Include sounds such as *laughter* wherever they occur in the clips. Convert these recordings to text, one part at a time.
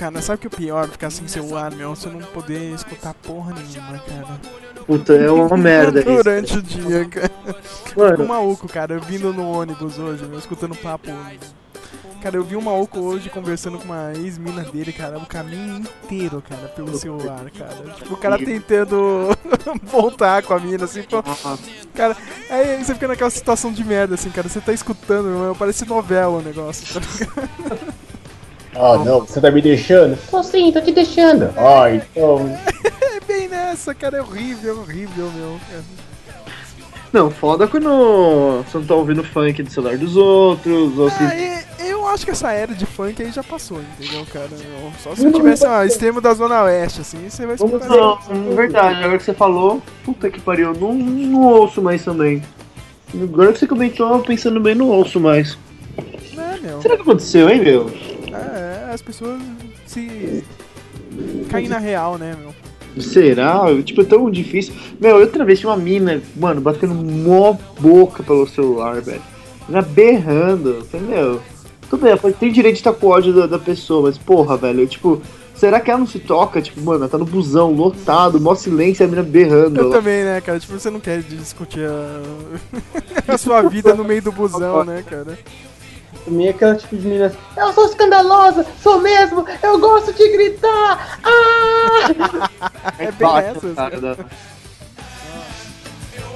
cara, sabe o que é o pior? Ficar sem celular, meu, você não poder escutar porra nenhuma, cara. Puta, é uma *laughs* merda isso. Durante o dia, cara. Mano, Um maluco, cara, eu vindo no ônibus hoje, meu, escutando papo. Cara, eu vi um maluco hoje conversando com uma ex-mina dele, cara, o caminho inteiro, cara, pelo celular, cara. Tipo, o cara tentando *laughs* voltar com a mina, assim, pô. Cara, aí você fica naquela situação de merda, assim, cara. Você tá escutando, meu, parece novela o negócio, tá ligado? *laughs* Ah, não, você tá me deixando? Tô sim, tô te deixando. Ah, então. *laughs* É bem nessa, cara, é horrível, é horrível, meu. não, foda quando você não tá ouvindo funk do celular dos outros, ou se. Ah, e- eu acho que essa era de funk aí já passou, entendeu, cara? Só se eu tivesse um extremo da Zona Oeste, assim, você vai escutar. Não, é verdade, agora que você falou, puta que pariu, não, não ouço mais também. Agora que você comentou, pensando bem, não ouço mais. Meu? Será que aconteceu, hein, meu? É, as pessoas se. caem na real, né, meu? Será? Tipo, é tão difícil. Meu, outra vez tinha uma mina, mano, batendo mó boca pelo celular, velho. Ela berrando. Eu meu, tudo bem, tem direito de estar com ódio da, da pessoa, mas porra, velho, tipo, será que ela não se toca? Tipo, mano, ela tá no busão, lotado, mó silêncio, e a mina berrando. Eu também, né, cara? Tipo, você não quer discutir a, *laughs* a sua vida no meio do busão, né, cara? Também é aquela tipo de menina. Eu sou escandalosa, sou mesmo, eu gosto de gritar. Ah! *laughs* É bem Bate, essas. cara, da- Eu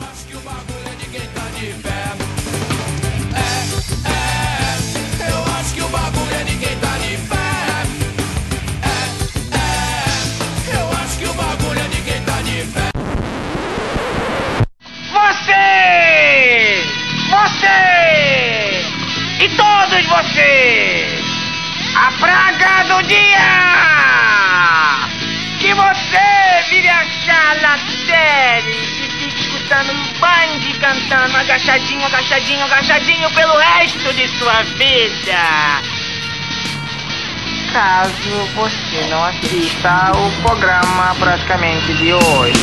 acho que o bagulho é de quem tá de fé. É, é. Eu acho que o bagulho é de quem tá de fé. Você! Você! E todos vocês! A praga do dia! Que você vire a sala série e fique escutando um band cantando agachadinho, agachadinho, agachadinho pelo resto de sua vida! Caso você não assista o programa praticamente de hoje.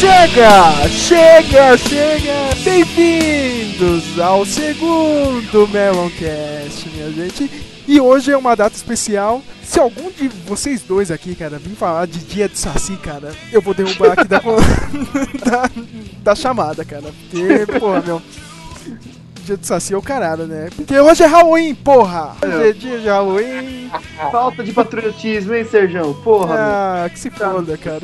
Chega! Chega! Chega! Bem-vindos ao segundo Meloncast, minha gente. E hoje é uma data especial. Se algum de vocês dois aqui, cara, vir falar de dia de Saci, cara, eu vou derrubar aqui da, *laughs* da, da chamada, cara. Porque, porra, meu. Dia de Saci é o caralho, né? Porque hoje é Halloween, porra! Hoje é dia de Halloween. Falta de patriotismo, hein, Serjão? Porra, meu. Ah, que se foda, cara.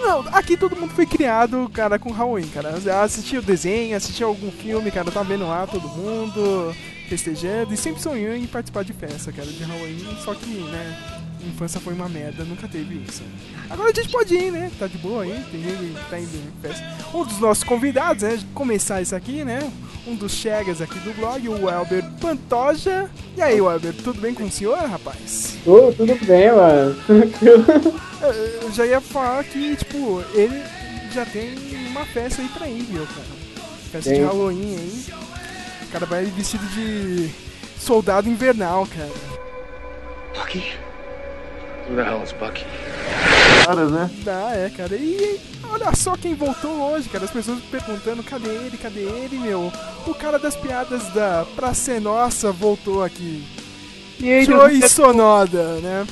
Não, aqui todo mundo foi criado, cara, com Halloween, cara. Assistiu o desenho, assistiu algum filme, cara, tá vendo lá todo mundo festejando e sempre sonhou em participar de festa, cara, de Halloween, só que, né, infância foi uma merda, nunca teve isso. Agora a gente pode ir, né? Tá de boa aí, tem gente que tá indo em festa. Um dos nossos convidados, né, começar isso aqui, né? Um dos chegas aqui do blog, o Elber Pantoja. E aí, Elber, tudo bem com o senhor, rapaz? Tudo, tudo bem, mano. *laughs* Tranquilo. Eu- já ia falar que, tipo, ele já tem uma festa aí pra ir, viu, cara? Festa de Tem. Halloween aí. O cara vai vestido de soldado invernal, cara. Bucky? Who the hell is Bucky? Caras, né? Ah, é, cara. E olha só quem voltou hoje, cara. As pessoas perguntando, cadê ele, cadê ele, meu? O cara das piadas da Pra Ser Nossa voltou aqui. E aí, Joey Sonoda, né?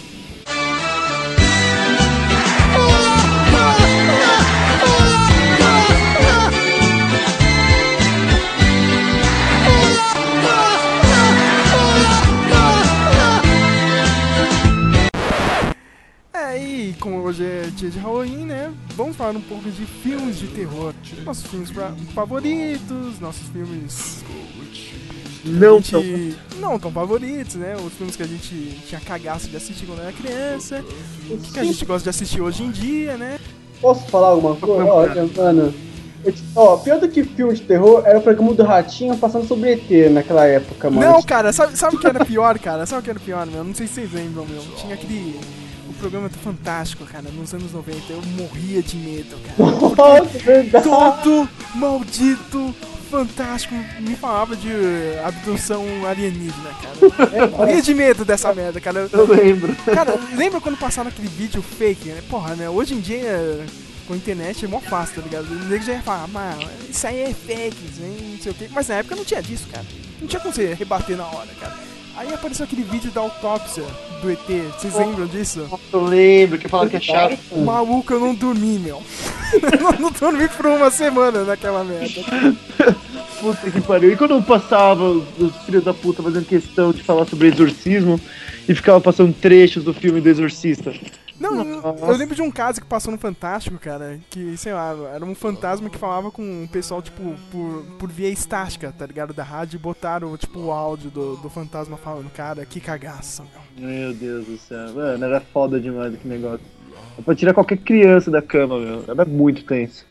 É, e como hoje é dia de Halloween, né? Vamos falar um pouco de filmes de terror. Nossos filmes pra- favoritos, nossos filmes Não gente não tão favoritos, né? Os filmes que a gente tinha cagaço de assistir quando era criança. O que, que a gente gosta de assistir hoje em dia, né? Posso falar alguma coisa? Olha, mano. eu Ó, pior do que filme de terror era o programa do Ratinho passando sobre ET naquela época, mano. Não, cara, sabe, sabe o que era pior, cara? Sabe o que era pior, meu? Não sei se vocês lembram, meu. Tinha aquele. Programa do Fantástico, cara, nos anos 90. Eu morria de medo, cara. *laughs* Todo maldito Fantástico me falava de abdução alienígena, cara. Eu morria de medo dessa merda, cara. Eu lembro. Cara, lembra quando passaram aquele vídeo fake, né? Porra, né? Hoje em dia com a internet é mó fácil, tá ligado? O nego já ia falar, mano, isso aí é fake, hein, não sei o quê. Mas na época não tinha disso, cara. Não tinha como você rebater na hora, cara. Aí apareceu aquele vídeo da autópsia do ET, vocês lembram disso? Eu lembro que falaram que é chato. Maluco, eu não dormi, meu. *laughs* eu não dormi por uma semana naquela merda. Puta que pariu. E quando eu passava os filhos da puta fazendo questão de falar sobre exorcismo e ficava passando trechos do filme do Exorcista? Não, eu, eu lembro de um caso que passou no Fantástico, cara, que, sei lá, era um fantasma que falava com o pessoal, tipo, por, por via estática, tá ligado? Da rádio e botaram, tipo, o áudio do, do fantasma falando, cara, que cagaço, meu. Meu Deus do céu. Mano, era foda demais aquele negócio. É pra tirar qualquer criança da cama, meu. Era muito tenso.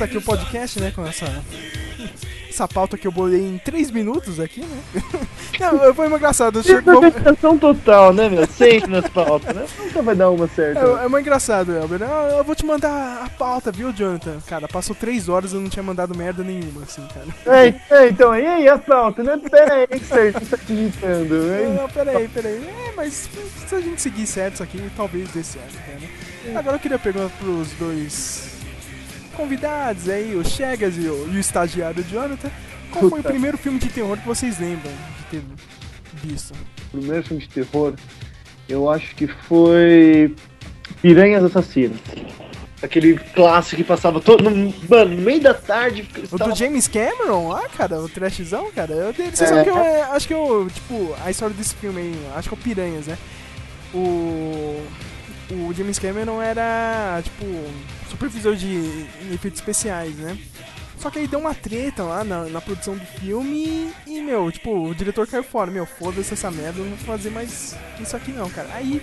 Começar aqui o podcast, né, com essa... Essa pauta que eu bolei em 3 minutos aqui, né? *laughs* Não, foi uma engraçado. Chegou, Improvisação total, né, meu? Sempre nas pautas, né? Nunca vai dar uma certa. É, é muito engraçado, Elber. Ah, eu vou te mandar a pauta, viu, Jonathan? Cara, passou três horas e eu não tinha mandado merda nenhuma, assim, cara. Ei, ei, então, e aí a pauta, né? Pera aí, que você tá digitando, hein? Não, peraí, peraí. É, mas se a gente seguir certo isso aqui, talvez dê certo, cara. Agora eu queria perguntar pros dois convidados aí, o Chegas e o, e o estagiário Jonathan. Qual foi o Puta. primeiro filme de terror que vocês lembram de ter visto? Primeiro filme de terror, eu acho que foi Piranhas Assassinas. Aquele clássico que passava todo. no- Mano, no meio da tarde. O tava- do James Cameron? Ah, cara, o trashzão, cara. Eu, vocês É. sabem que eu é, acho que eu, tipo, a história desse filme aí, acho que é o Piranhas, né? O. O James Cameron era, tipo, supervisor de efeitos especiais, né? Só que aí deu uma treta lá na, na produção do filme e, meu, tipo, o diretor caiu fora. Meu, foda-se essa merda, eu não vou fazer mais isso aqui não, cara. Aí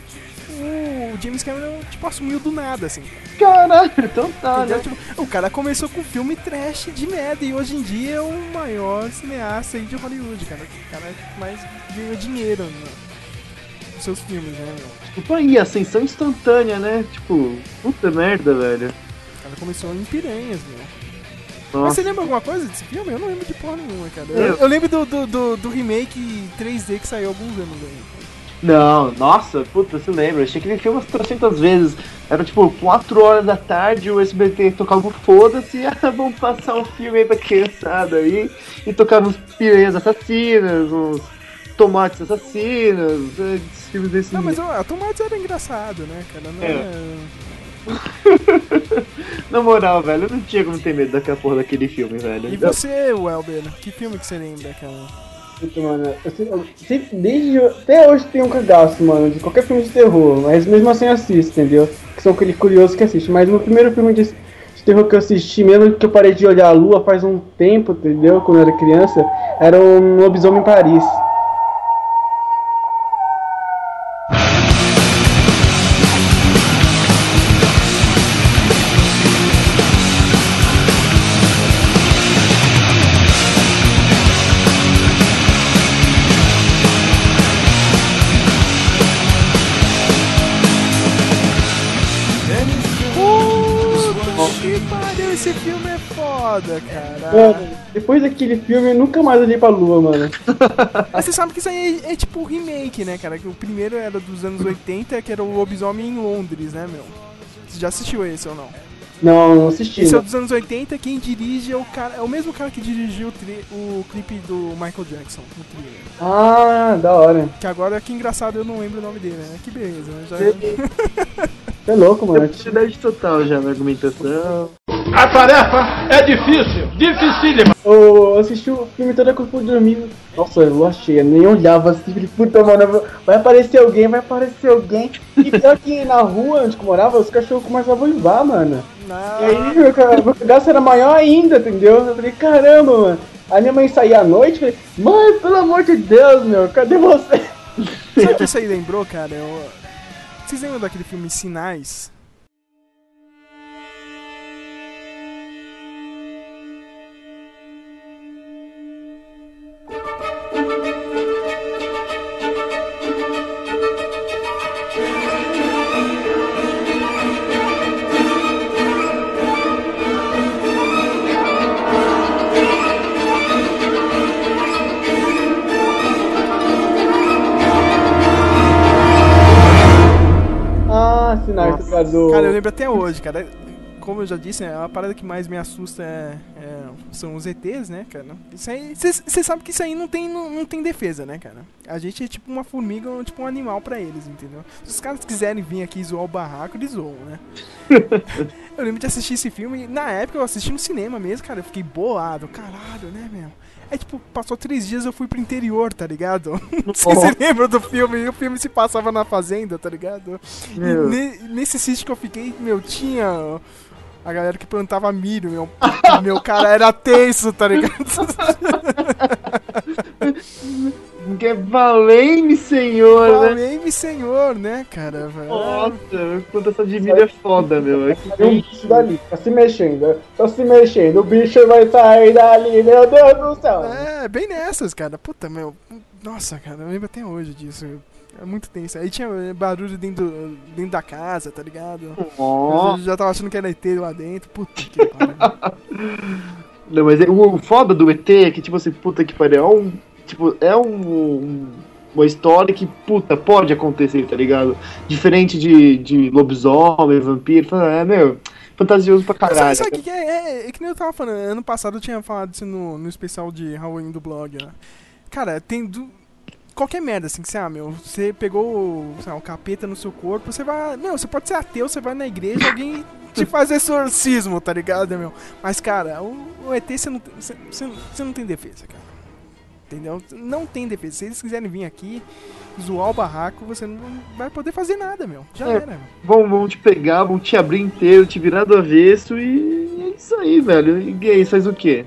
o James Cameron, tipo, assumiu do nada, assim. Caralho, então tá, né? Tipo, o cara começou com filme trash de merda e hoje em dia é o maior cineasta aí de Hollywood, cara. O cara que mais ganhou dinheiro no- nos seus filmes, né? Tipo, aí, ascensão instantânea, né? Tipo, puta merda, velho. O cara começou em Piranhas, meu. Mas Nossa. você lembra alguma coisa desse filme? Eu não lembro de porra nenhuma, cara. Eu- Eu, lembro do, do, do, do remake 3D que saiu alguns anos aí. Não, nossa, puta, você lembra? Achei que ele filme umas 300 vezes. Era tipo 4 horas da tarde, o SBT tocava o foda-se, *laughs* ah, vamos passar um filme aí pra criançada aí. E tocava uns piranhas assassinas, uns tomates assassinos, eh, filmes desse Não, mas ó, a Tomates era engraçado, né, cara? Não É. era- *laughs* Na moral, velho, eu não tinha como ter medo daquela porra daquele filme, velho. E você, Welber, que filme que você lembra, cara? Puta, mano, eu sempre, desde até hoje tem um cagaço, mano, de qualquer filme de terror, mas mesmo assim eu assisto, entendeu? Que são aquele curioso que assiste. Mas o primeiro filme de, de terror que eu assisti, mesmo que eu parei de olhar a lua faz um tempo, entendeu? Quando eu era criança, era um lobisomem em Paris. Depois daquele filme eu nunca mais olhei pra lua, mano. *laughs* Mas você sabe que isso aí é, é tipo remake, né, cara? Que o primeiro era dos anos 80, que era o Lobisomem em Londres, né, meu? Você já assistiu esse ou não? Não, não assisti. Esse é o dos anos 80, quem dirige é o cara. É o mesmo cara que dirigiu o, tri- o clipe do Michael Jackson, no thriller. Ah, da hora. Que agora, que engraçado, eu não lembro o nome dele, né? Que beleza, né? Já... Você *laughs* é louco, mano. Identidade total já na argumentação. A tarefa é difícil, dificílima. Eu assisti o filme todo quando fui dormir. Nossa, eu achei, eu nem olhava assim, puta, mano, vai aparecer alguém, vai aparecer alguém. E pior que na rua onde eu morava, os cachorros começavam a uivar, mano. E aí meu cagaço era maior ainda, entendeu? Eu falei, caramba, mano. Aí minha mãe saía à noite, falei, mãe, pelo amor de Deus, meu, cadê você? Sabe o que isso aí lembrou, cara? Eu... Vocês lembram daquele filme Sinais? Do. Cara, eu lembro até hoje, cara. Como eu já disse, né, a parada que mais me assusta é- é- são os ETs, né, cara? Isso aí. Você sabe que isso aí não tem, não, não tem defesa, né, cara? A gente é tipo uma formiga ou tipo um animal pra eles, entendeu? Se os caras quiserem vir aqui zoar o barraco, eles zoam, né? *laughs* eu lembro de assistir esse filme e na época eu assisti no cinema mesmo, cara. Eu fiquei bolado, caralho, né, meu? É tipo, passou três dias eu fui pro interior, tá ligado? *laughs* Não sei se você lembra do filme, e o filme se passava na fazenda, tá ligado? E Meu. ne- nesse sítio que eu fiquei, meu, tinha a galera que plantava milho, meu. *laughs* meu cara era tenso, tá ligado? *laughs* Que valei-me, senhor, né? Valei-me, senhor, né, cara? velho? Nossa, plantação de milho é foda, meu. É que um bicho dali, tá se mexendo, tá se mexendo, o bicho vai sair dali, meu Deus do céu. É, bem nessas, cara. Puta, meu. Nossa, cara, eu lembro até hoje disso. É muito tenso. Aí tinha barulho dentro, dentro da casa, tá ligado? Ó. Eu já tava achando que era ET lá dentro. Puta que pariu. *laughs* Não, mas é- o foda do ET é que, tipo assim, puta que pariu, é um. Tipo, é um. um- Uma história que, puta, pode acontecer, tá ligado? Diferente de, de lobisomem, vampiro, é, meu, fantasioso pra caralho. sabe, sabe que, que é? é? É que nem eu tava falando. Ano passado eu tinha falado isso no, no especial de Halloween do blog. Ó. Cara, tem do. Qualquer merda, assim, que você, ah, meu, você pegou, sei lá, um capeta no seu corpo, você vai. Meu, você pode ser ateu, você vai na igreja, alguém te *laughs* faz exorcismo, tá ligado, meu? Mas, cara, o, o ET você não, tem- você, você não- não tem defesa, cara. Entendeu? Não tem defesa. Se eles quiserem vir aqui, zoar o barraco, você não vai poder fazer nada, meu. Já É. era, meu. Vão, vão te pegar, vão te abrir inteiro, te virar do avesso e é isso aí, velho. E aí, faz o quê?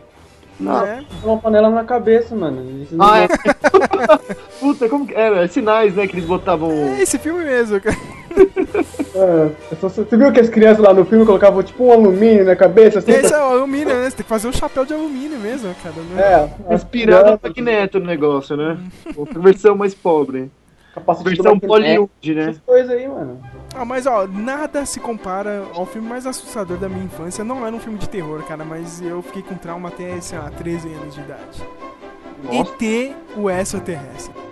Não é? Uma panela na cabeça, mano. Não Ah, é. *laughs* *laughs* Puta, como que era? Sinais, né? Que eles botavam. É esse filme mesmo, cara. É, é só- você viu que as crianças lá no filme colocavam tipo um alumínio na cabeça, assim? Esse é o alumínio, né? Você tem que fazer um chapéu de alumínio mesmo, cara. né? É, Inspirado no Magneto no negócio, né? Outra versão mais pobre. Versão Hollywood, né? Essas coisas aí, mano. Ah, mas ó, nada se compara ao filme mais assustador da minha infância. Não era um filme de terror, cara, mas eu fiquei com trauma até, sei lá, 13 anos de idade. Nossa. ET, o extraterrestre.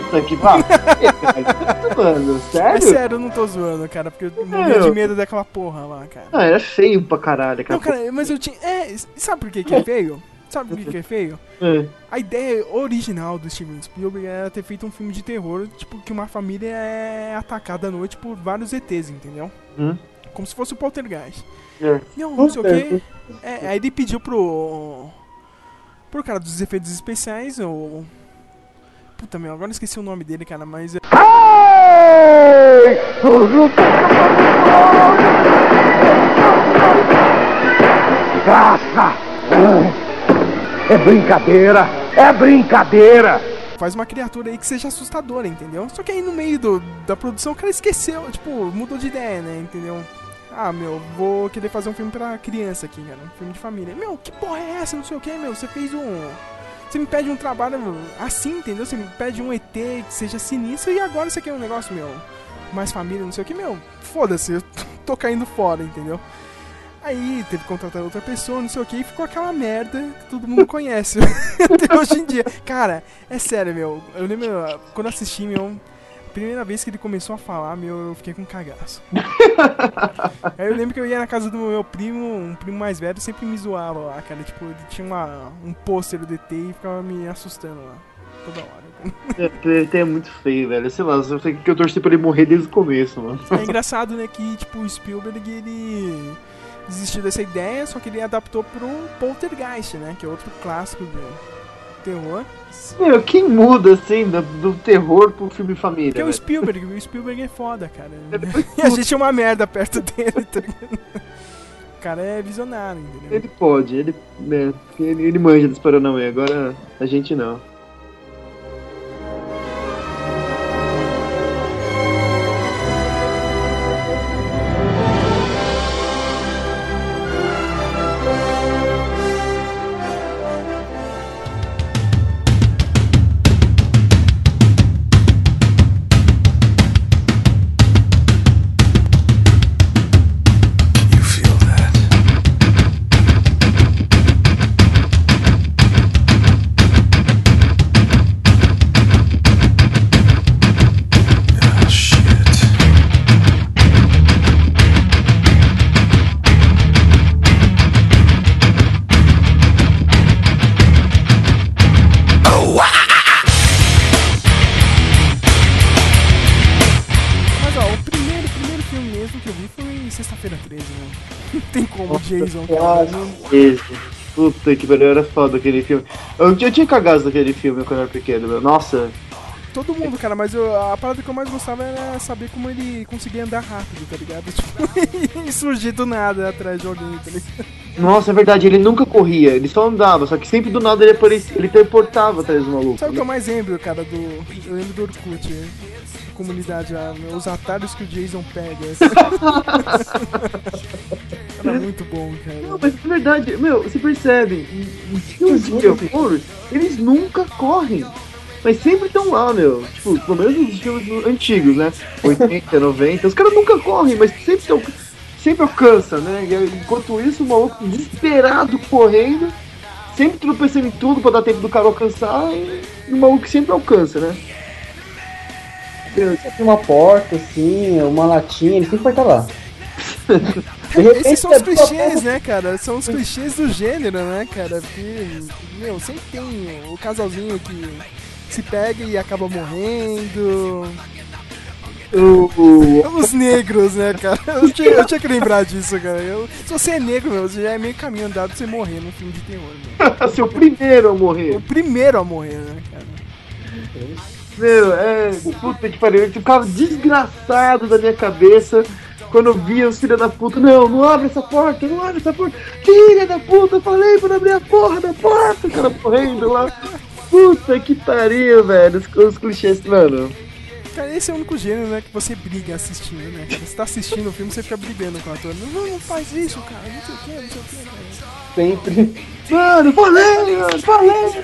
Puta que pariu. *laughs* Mano, É sério? sério, eu não tô zoando, cara, porque eu morria de medo daquela porra lá, cara. Ah, era feio pra caralho, cara. Não, cara, mas eu tinha. É, sabe por que, que é feio? Sabe por que, que é feio? É. A ideia original do Steven Spielberg era ter feito um filme de terror, tipo, que uma família é atacada à noite por vários ETs, entendeu? Hum. Como se fosse o Poltergeist. É. Não, não sei o que. É, aí ele pediu pro. pro cara dos efeitos especiais, o. Puta meu, agora eu esqueci o nome dele, cara, mas. é- É brincadeira! É brincadeira! Faz uma criatura aí que seja assustadora, entendeu? Só que aí no meio do, da produção o cara esqueceu, tipo, mudou de ideia, né? Entendeu? Ah, meu, vou querer fazer um filme pra criança aqui, cara. Um filme de família. Meu, que porra é essa? Não sei o que, meu. Você fez um. Você me pede um trabalho assim, entendeu? Você me pede um ET que seja sinistro e agora você quer um negócio, meu, mais família, não sei o que, meu. Foda-se, eu *laughs* tô caindo fora, entendeu? Aí teve que contratar outra pessoa, não sei o que, e ficou aquela merda que todo mundo *laughs* conhece *laughs* até hoje em dia. Cara, é sério, meu. Eu lembro quando assisti, meu. Primeira vez que ele começou a falar, meu, eu fiquei com cagaço. *laughs* Aí eu lembro que eu ia na casa do meu primo, um primo mais velho, sempre me zoava lá, cara. Tipo, ele tinha uma, um pôster do DT e ficava me assustando lá. Toda hora. É, é, é muito feio, velho. Sei lá, eu sei que eu torci pra ele morrer desde o começo, mano. É engraçado, né, que, tipo, o Spielberg, ele desistiu dessa ideia, só que ele adaptou pro Poltergeist, né, que é outro clássico do terror. Meu, quem muda, assim, do, do terror pro filme família? Porque é o velho? Spielberg, o Spielberg é foda, cara. *laughs* E a gente é uma merda perto dele, tá ligado? O cara é visionário, entendeu? Ele pode, ele, né, ele, ele manja dos Paranauê, agora a gente não. Esse. Puta que pariu, era foda aquele filme. Eu, eu tinha cagado daquele filme quando eu era pequeno, meu. Nossa, Todo mundo, cara, mas eu- a parada que eu mais gostava era saber como ele conseguia andar rápido, tá ligado? *laughs* Tipo, e surgir do nada atrás de alguém, tá ligado? nossa, é verdade, ele nunca corria, ele só andava, só que sempre do nada ele aparecia, ele teleportava atrás do maluco. Sabe o que eu mais lembro, cara, do. Eu lembro do Orkut, né? Comunidade lá, os atalhos que o Jason pega. *laughs* Era muito bom, Não, cara. mas é verdade, meu, você percebe, em filmes de terror, eles nunca correm. Mas sempre estão lá, meu. Tipo, pelo menos nos filmes antigos, né? 80, 90, *laughs* os caras nunca correm, mas sempre estão. Sempre alcança, né? E enquanto isso, o maluco desesperado correndo, sempre tropeçando em tudo pra dar tempo do cara alcançar, e o maluco sempre alcança, né? Sempre uma porta, assim, uma latinha, ele sempre vai estar lá. De repente, Esses são os é clichês, né, cara? São os clichês do gênero, né, cara? Porque, meu, sempre tem o casalzinho que se pega e acaba morrendo. o, o- Os negros, né, cara? Eu tinha, eu tinha que lembrar disso, cara. Eu- se você é negro, meu, você já é meio caminho andado pra você morrer num filme de terror, meu. *laughs* seu primeiro a morrer. O primeiro a morrer, né, cara? Meu, é. Puta que pariu. Eu ficava desgraçado da minha cabeça quando eu via os filhos da puta. Não, não abre essa porta, não abre essa porta. Filha da puta, eu falei pra não abrir a porra da porta. O cara correndo lá. Puta que pariu, velho. Os, os clichês, mano. Cara, esse é o único gênero, né, que você briga assistindo, né, cara? Você tá assistindo o filme, você fica brigando com o ator. Não, não faz isso, cara. Não sei o que, não sei o que, cara. Sempre. Mano, falei, mano, falei.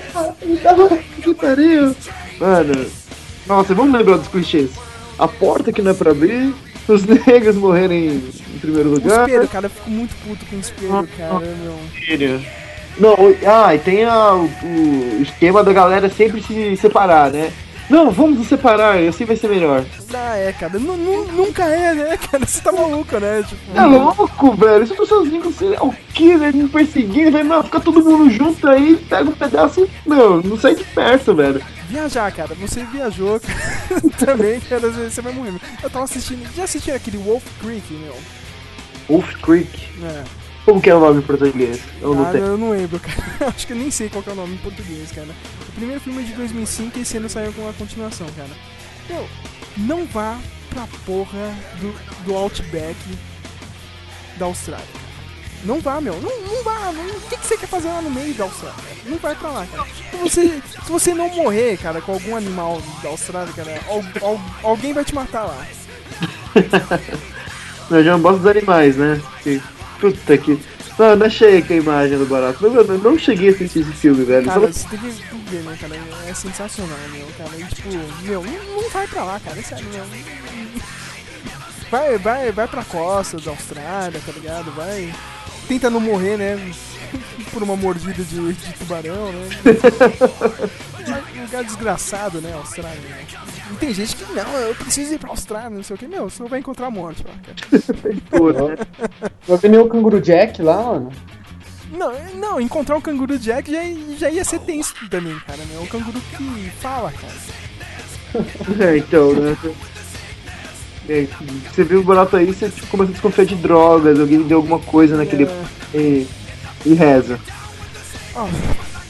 Puta que pariu. Mano, nossa, vamos lembrar dos clichês. A porta que não é pra abrir. Os *laughs* negros morrerem em primeiro O lugar. espelho, cara, eu fico muito puto com o espelho, cara, meu. Não, o- ah, e tem a- o, o esquema da galera sempre se separar, né? Não, vamos nos separar, assim vai ser melhor. Ah, é, cara. Nu- nu- nunca é, né, *laughs* cara? Você tá maluco, né? Tipo, É louco, velho. Se eu tô sozinho com você, o killer me perseguindo, velho, não, fica todo mundo junto aí, pega um pedaço e, meu, não sai de perto, velho. Viajar, cara. Você viajou *laughs* cara, também, cara. Você vai morrer. Eu tava assistindo. Já assistiu aquele Wolf Creek, meu? Wolf Creek. É. Como que é o nome em português? Eu não Ah, tenho. eu não lembro, cara. *laughs* Acho que eu nem sei qual que é o nome em português, cara. O primeiro filme é de 2005 e esse ano saiu com a continuação, cara. Meu, não vá pra porra do, do Outback da Austrália. Não vá, meu. Não, não vá. Não, o que, que você quer fazer lá no meio da Austrália? Não vai pra lá, cara. Se você, se você não morrer, cara, com algum animal da Austrália, cara, al- al- alguém vai te matar lá. *laughs* Eu já não gosto dos animais, né? Que, puta que. Mano, achei aqui a imagem do barato. Mas, eu não cheguei a assistir esse filme, velho. Cara, Só- você tem que ver, né, cara? É sensacional, meu, cara. E, tipo, meu, não, não vai pra lá, cara. É sério, meu. Vai, vai, vai pra costa da Austrália, tá ligado? Vai. Tenta não morrer, né? *laughs* por uma mordida de, de tubarão, né? *laughs* Um lugar desgraçado, né, Austrália. né? E tem gente que, não, eu preciso ir pra Austrália, não sei o que. Meu, você não vai encontrar a morte lá, cara. Puta. Vai ver o canguru Jack lá, mano. Não, não, encontrar um canguru Jack já, já ia ser tenso também, cara. Né? Um canguru que fala, cara. *laughs* É, então, né? É, você viu o barato aí, você tipo, começa a desconfiar de drogas, alguém deu alguma coisa naquele. É. E, e reza. Ó,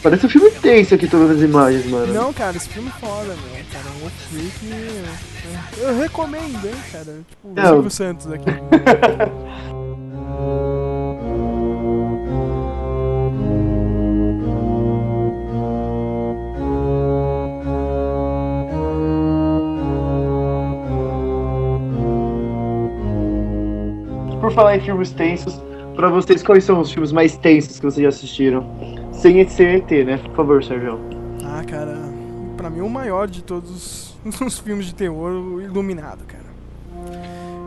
Parece um filme tenso aqui, todas as imagens, mano. não, cara, esse filme é foda, meu. Cara, um outro freak. é, Eu recomendo, hein, cara. Tipo, o Não. Silvio Santos aqui. *laughs* falar em filmes tensos, pra vocês, quais são os filmes mais tensos que vocês já assistiram? Sem ser ET, né? Por favor, Sérgio. Ah, cara, pra mim o maior de todos os, *laughs* filmes de terror, o Iluminado, cara.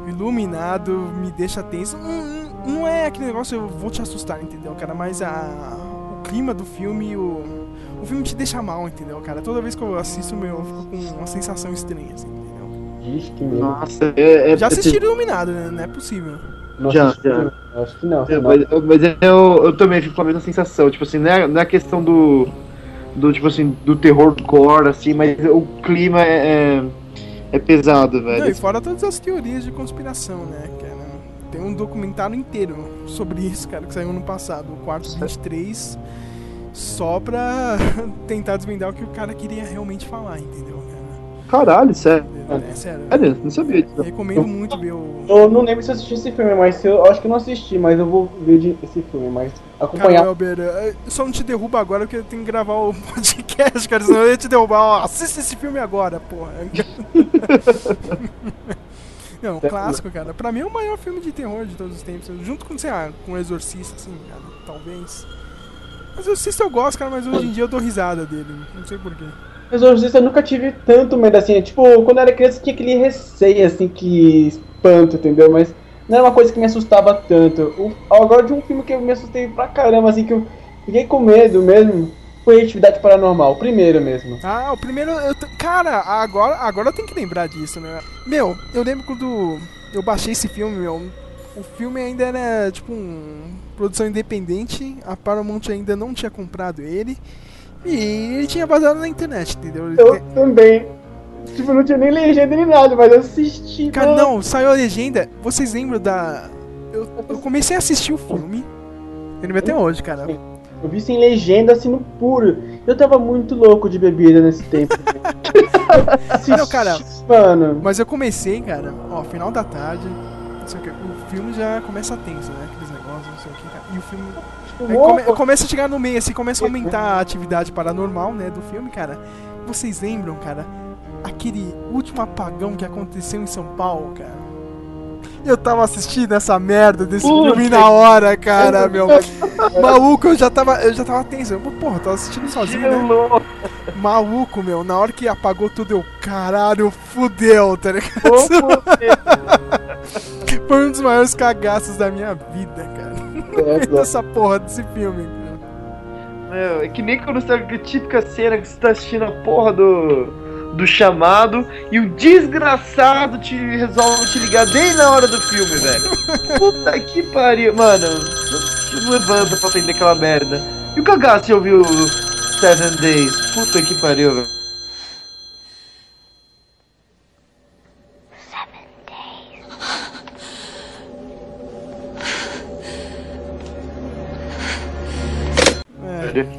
O Iluminado me deixa tenso. Não, não é aquele negócio, eu vou te assustar, entendeu, cara? Mas a, o clima do filme, o, o filme te deixa mal, entendeu, cara? Toda vez que eu assisto, meu, eu fico com uma sensação estranha, assim, entendeu? Nossa, é. é Já assisti Iluminado, né? Não é possível. Não Já, já. Acho que não. É, mas, mas eu, eu também fico com a mesma sensação. Tipo assim, não é, não é questão do. Do tipo assim, do terror core, assim, mas o clima é. é, é pesado, Não, e velho. fora todas as teorias de conspiração, né, cara? Tem um documentário inteiro sobre isso, cara, que saiu no passado, o quarto 23, só pra *laughs* tentar desvendar o que o cara queria realmente falar, entendeu? Caralho, sério. É sério. Sério, não sabia disso. Eu recomendo muito ver o. Eu não lembro se eu assisti esse filme, mas eu, eu acho que eu não assisti, mas eu vou ver de- esse filme, mas Cara, acompanhar. Elber, eu só não te derrubo agora porque eu tenho que gravar o *laughs* podcast, cara, senão eu ia te derrubar. Ó, assista esse filme agora, porra. *laughs* Não, clássico, cara. Pra mim é o maior filme de terror de todos os tempos. Junto com, sei lá, com o Exorcista, assim, cara, talvez. Mas o Exorcista eu gosto, cara, mas hoje em dia eu dou risada dele. Não sei porquê. Exorcista eu nunca tive tanto medo assim. Tipo, quando eu era criança tinha aquele receio, assim, que espanto, entendeu? Mas não era uma coisa que me assustava tanto. O- agora de um filme que eu me assustei pra caramba, assim, que eu fiquei com medo mesmo, foi Atividade Paranormal, o primeiro mesmo. Ah, o primeiro. eu t- cara, agora, agora eu tenho que lembrar disso, né? Meu, eu lembro quando eu baixei esse filme, meu. O filme ainda era tipo um produção independente, a Paramount ainda não tinha comprado ele. E ele tinha vazado na internet, entendeu? Eu também. Tipo, não tinha nem legenda nem nada, mas eu assisti. Cara, mano. não, saiu a legenda. Vocês lembram da. Eu, eu comecei a assistir o filme. Eu lembro até hoje, cara. Eu vi sem legenda, assim, no puro. Eu tava muito louco de bebida nesse tempo. *laughs* Não, cara. Mano, Mas eu comecei, cara, ó, final da tarde. Não sei o que. O filme já começa tenso, né? Aqueles negócios, não sei o que, cara. E o filme. Come- começa a chegar no meio, assim, começa a aumentar a atividade paranormal, né, do filme, cara. Vocês lembram, cara, aquele último apagão que aconteceu em São Paulo, cara? Eu tava assistindo essa merda desse Puta filme na hora, cara, meu. Maluco, eu já tava, eu já tava tenso. Eu, porra, tava assistindo sozinho, né? Maluco, meu. Na hora que apagou tudo, eu, caralho, fudeu, tá ligado? *laughs* Foi um dos maiores cagaços da minha vida, cara. *laughs* Essa porra desse filme, cara. Meu, é que nem quando você a típica cena que você tá assistindo a porra do, do chamado e o desgraçado te resolve te ligar bem na hora do filme, velho. *laughs* Puta que pariu. Mano, não, levanta pra atender aquela merda. E o cagaço ouviu Seven Days? Puta que pariu, velho.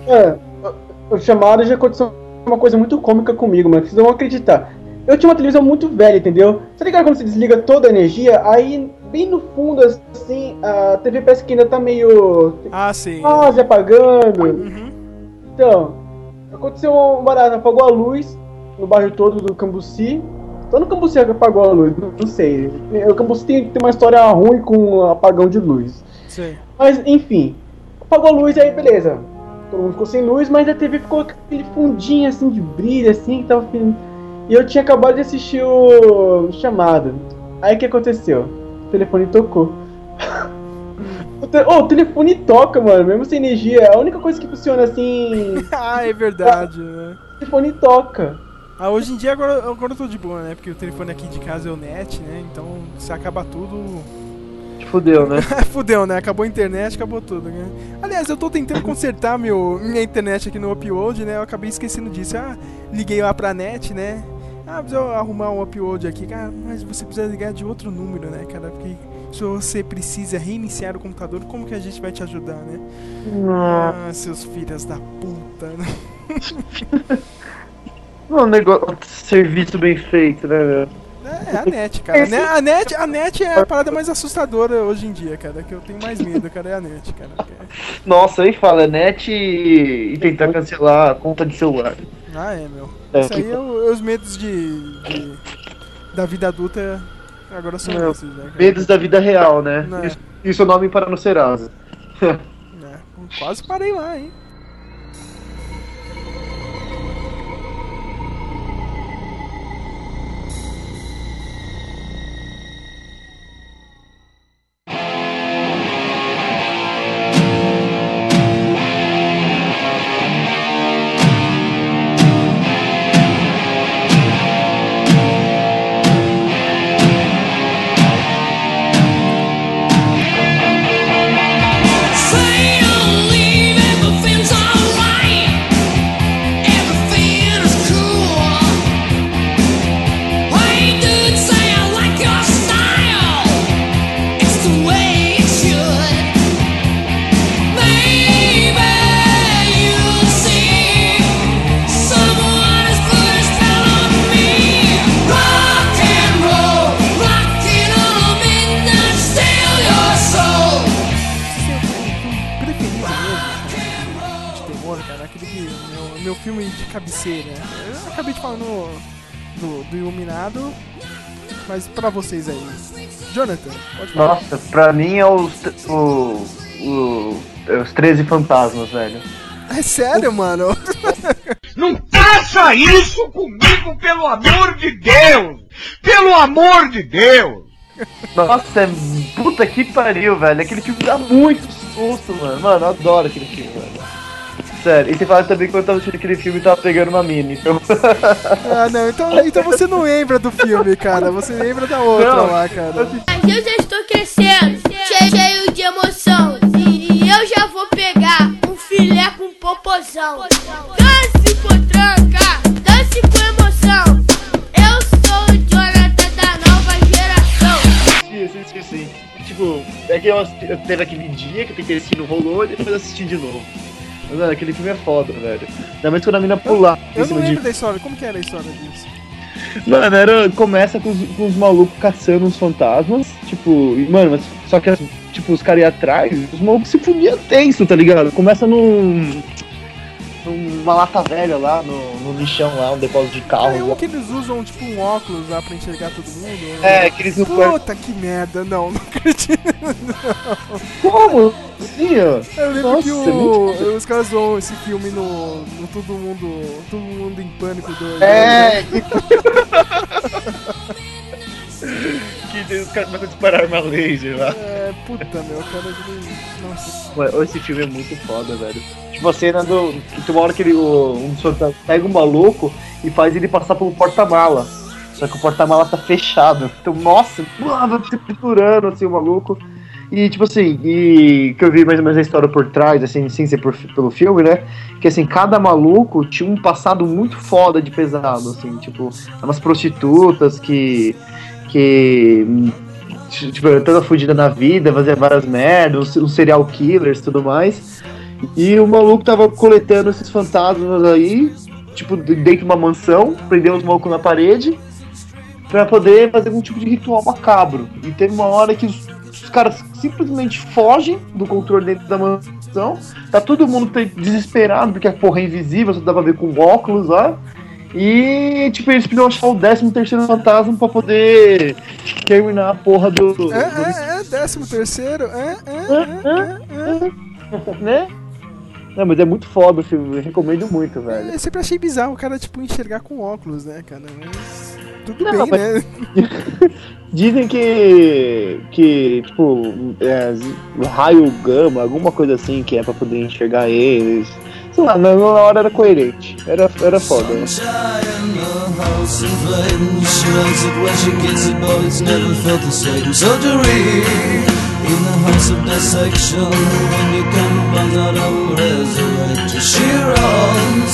É. É, o- chamado já aconteceu uma coisa muito cômica comigo, mano. Vocês não vão acreditar. Eu tinha uma televisão muito velha, entendeu? Tá ligado quando você desliga toda a energia? Aí, bem no fundo, assim, a TV parece que ainda tá meio Ah, sim. quase apagando. Uhum. Então, aconteceu um barato, apagou a luz no bairro todo do Cambuci. Só no Cambuci que apagou a luz, não, não sei. O Cambuci tem, tem uma história ruim com apagão de luz. Sei. Mas, enfim, apagou a luz aí, beleza. Todo mundo ficou sem luz, mas a TV ficou aquele fundinho assim de brilho, assim, que tava. E eu tinha acabado de assistir o chamado. Aí o que aconteceu? O telefone tocou. *laughs* o te- Ô, o telefone toca, mano, mesmo sem energia. A única coisa que funciona assim. *laughs* ah, é verdade, né? O telefone toca. Ah, hoje em dia agora, agora eu tô de boa, né? Porque o telefone aqui de casa é o net, né? Então se acaba tudo. Fudeu, né? *laughs* Fudeu, né? Acabou a internet, acabou tudo, né? Aliás, eu tô tentando consertar meu, minha internet aqui no upload, né? Eu acabei esquecendo disso. Ah, liguei lá pra net, né? Ah, precisa arrumar um upload aqui. Cara, mas você precisa ligar de outro número, né, cara? Porque se você precisa reiniciar o computador, como que a gente vai te ajudar, né? Ah, seus filhos da puta, né? *laughs* Não, negócio, serviço bem feito, né, meu? É, a net, cara. Ne- A net, a net é a parada mais assustadora hoje em dia, cara. Que eu tenho mais medo, cara, é a net, cara. Nossa, aí fala, net e, e tentar cancelar a conta de celular. Ah, é, meu. É, Isso aí que- é o- os medos de, de- da vida adulta agora são esses, né, cara? Medos da vida real, né? Não. Isso, isso é o nome para no Serasa. É, quase parei lá, hein? Pra mim é os, o, o, é os 13 fantasmas, velho. É sério, mano? Não faça isso comigo, pelo amor de Deus! Pelo amor de Deus! Nossa, é, puta que pariu, velho. Aquele filme dá muito susto, mano. Mano, eu adoro aquele filme, velho. Sério, e você fala também que quando eu tava assistindo aquele filme tava pegando uma mina, então. *laughs* Ah, não, então, então você não lembra do filme, cara. Você lembra da outra Não. lá, cara. Mas eu já estou crescendo, cheio, cheio de emoção. E eu já vou pegar um filé com popozão. Dance potranca, dance com emoção. Eu sou o Jonathan da nova geração. Sim, sim, sim. Tipo, é que eu, teve aquele dia que eu tentei assistir, não rolou, e depois eu assisti de novo. Mas, mano, aquele filme é foda, velho. Ainda mais quando a mina pular em Eu não cima de. lembro da história. Como que era a história disso? Mano, era, começa com os, com os malucos caçando uns fantasmas, tipo, mano, mas só que, tipo, os caras iam atrás, os malucos se fudiam tenso, tá ligado? Começa num. Numa lata velha lá, no, no lixão lá, um depósito de carro. É um que eles usam, tipo, um óculos lá pra enxergar todo mundo. É, que eles não Puta que merda, não, não acredito. Como? Sim. Eu lembro Nossa, que é o, os caras zoam esse filme no, no Todo Mundo. Todo Mundo em Pânico 2. É, que. *laughs* *laughs* que os caras começam a disparar arma laser lá. É, puta meu, cara. ele- Nossa. Mano, esse filme é muito foda, velho. Tipo, a cena do. Que tem uma hora que ele, o, um dos fantasmas pega um maluco e faz ele passar pelo porta-mala. Só que o porta-mala tá fechado. Então, nossa, mano, se triturando assim o maluco. E tipo assim, e que eu vi mais ou menos a história por trás, assim, sem ser por, pelo filme, né? Que assim, cada maluco tinha um passado muito foda de pesado, assim, tipo, umas prostitutas que. Que. Tipo, toda fudida na vida, fazia várias merdas, os serial killers e tudo mais. E o maluco tava coletando esses fantasmas aí, tipo, de- dentro de uma mansão, prendeu os malucos na parede, pra poder fazer algum tipo de ritual macabro. E teve uma hora que os, os caras simplesmente fogem do controle dentro da mansão, tá todo mundo desesperado porque a porra é invisível, só dá pra ver com óculos lá. E, tipo, eles precisam achar o 13 terceiro fantasma pra poder terminar a porra do. do- É, é, é, décimo terceiro, é, é, é, é, né? Não, mas é muito foda filme, eu recomendo muito, é. velho. Eu sempre achei bizarro o cara, tipo, enxergar com óculos, né, cara? Mas. Tudo Não, bem, né? *laughs* Dizem que. que, tipo, é, raio gama, alguma coisa assim, que é pra poder enxergar eles. Sei lá, na, hora era coerente. Era, era foda. né? in the house of dissection. When you. She runs.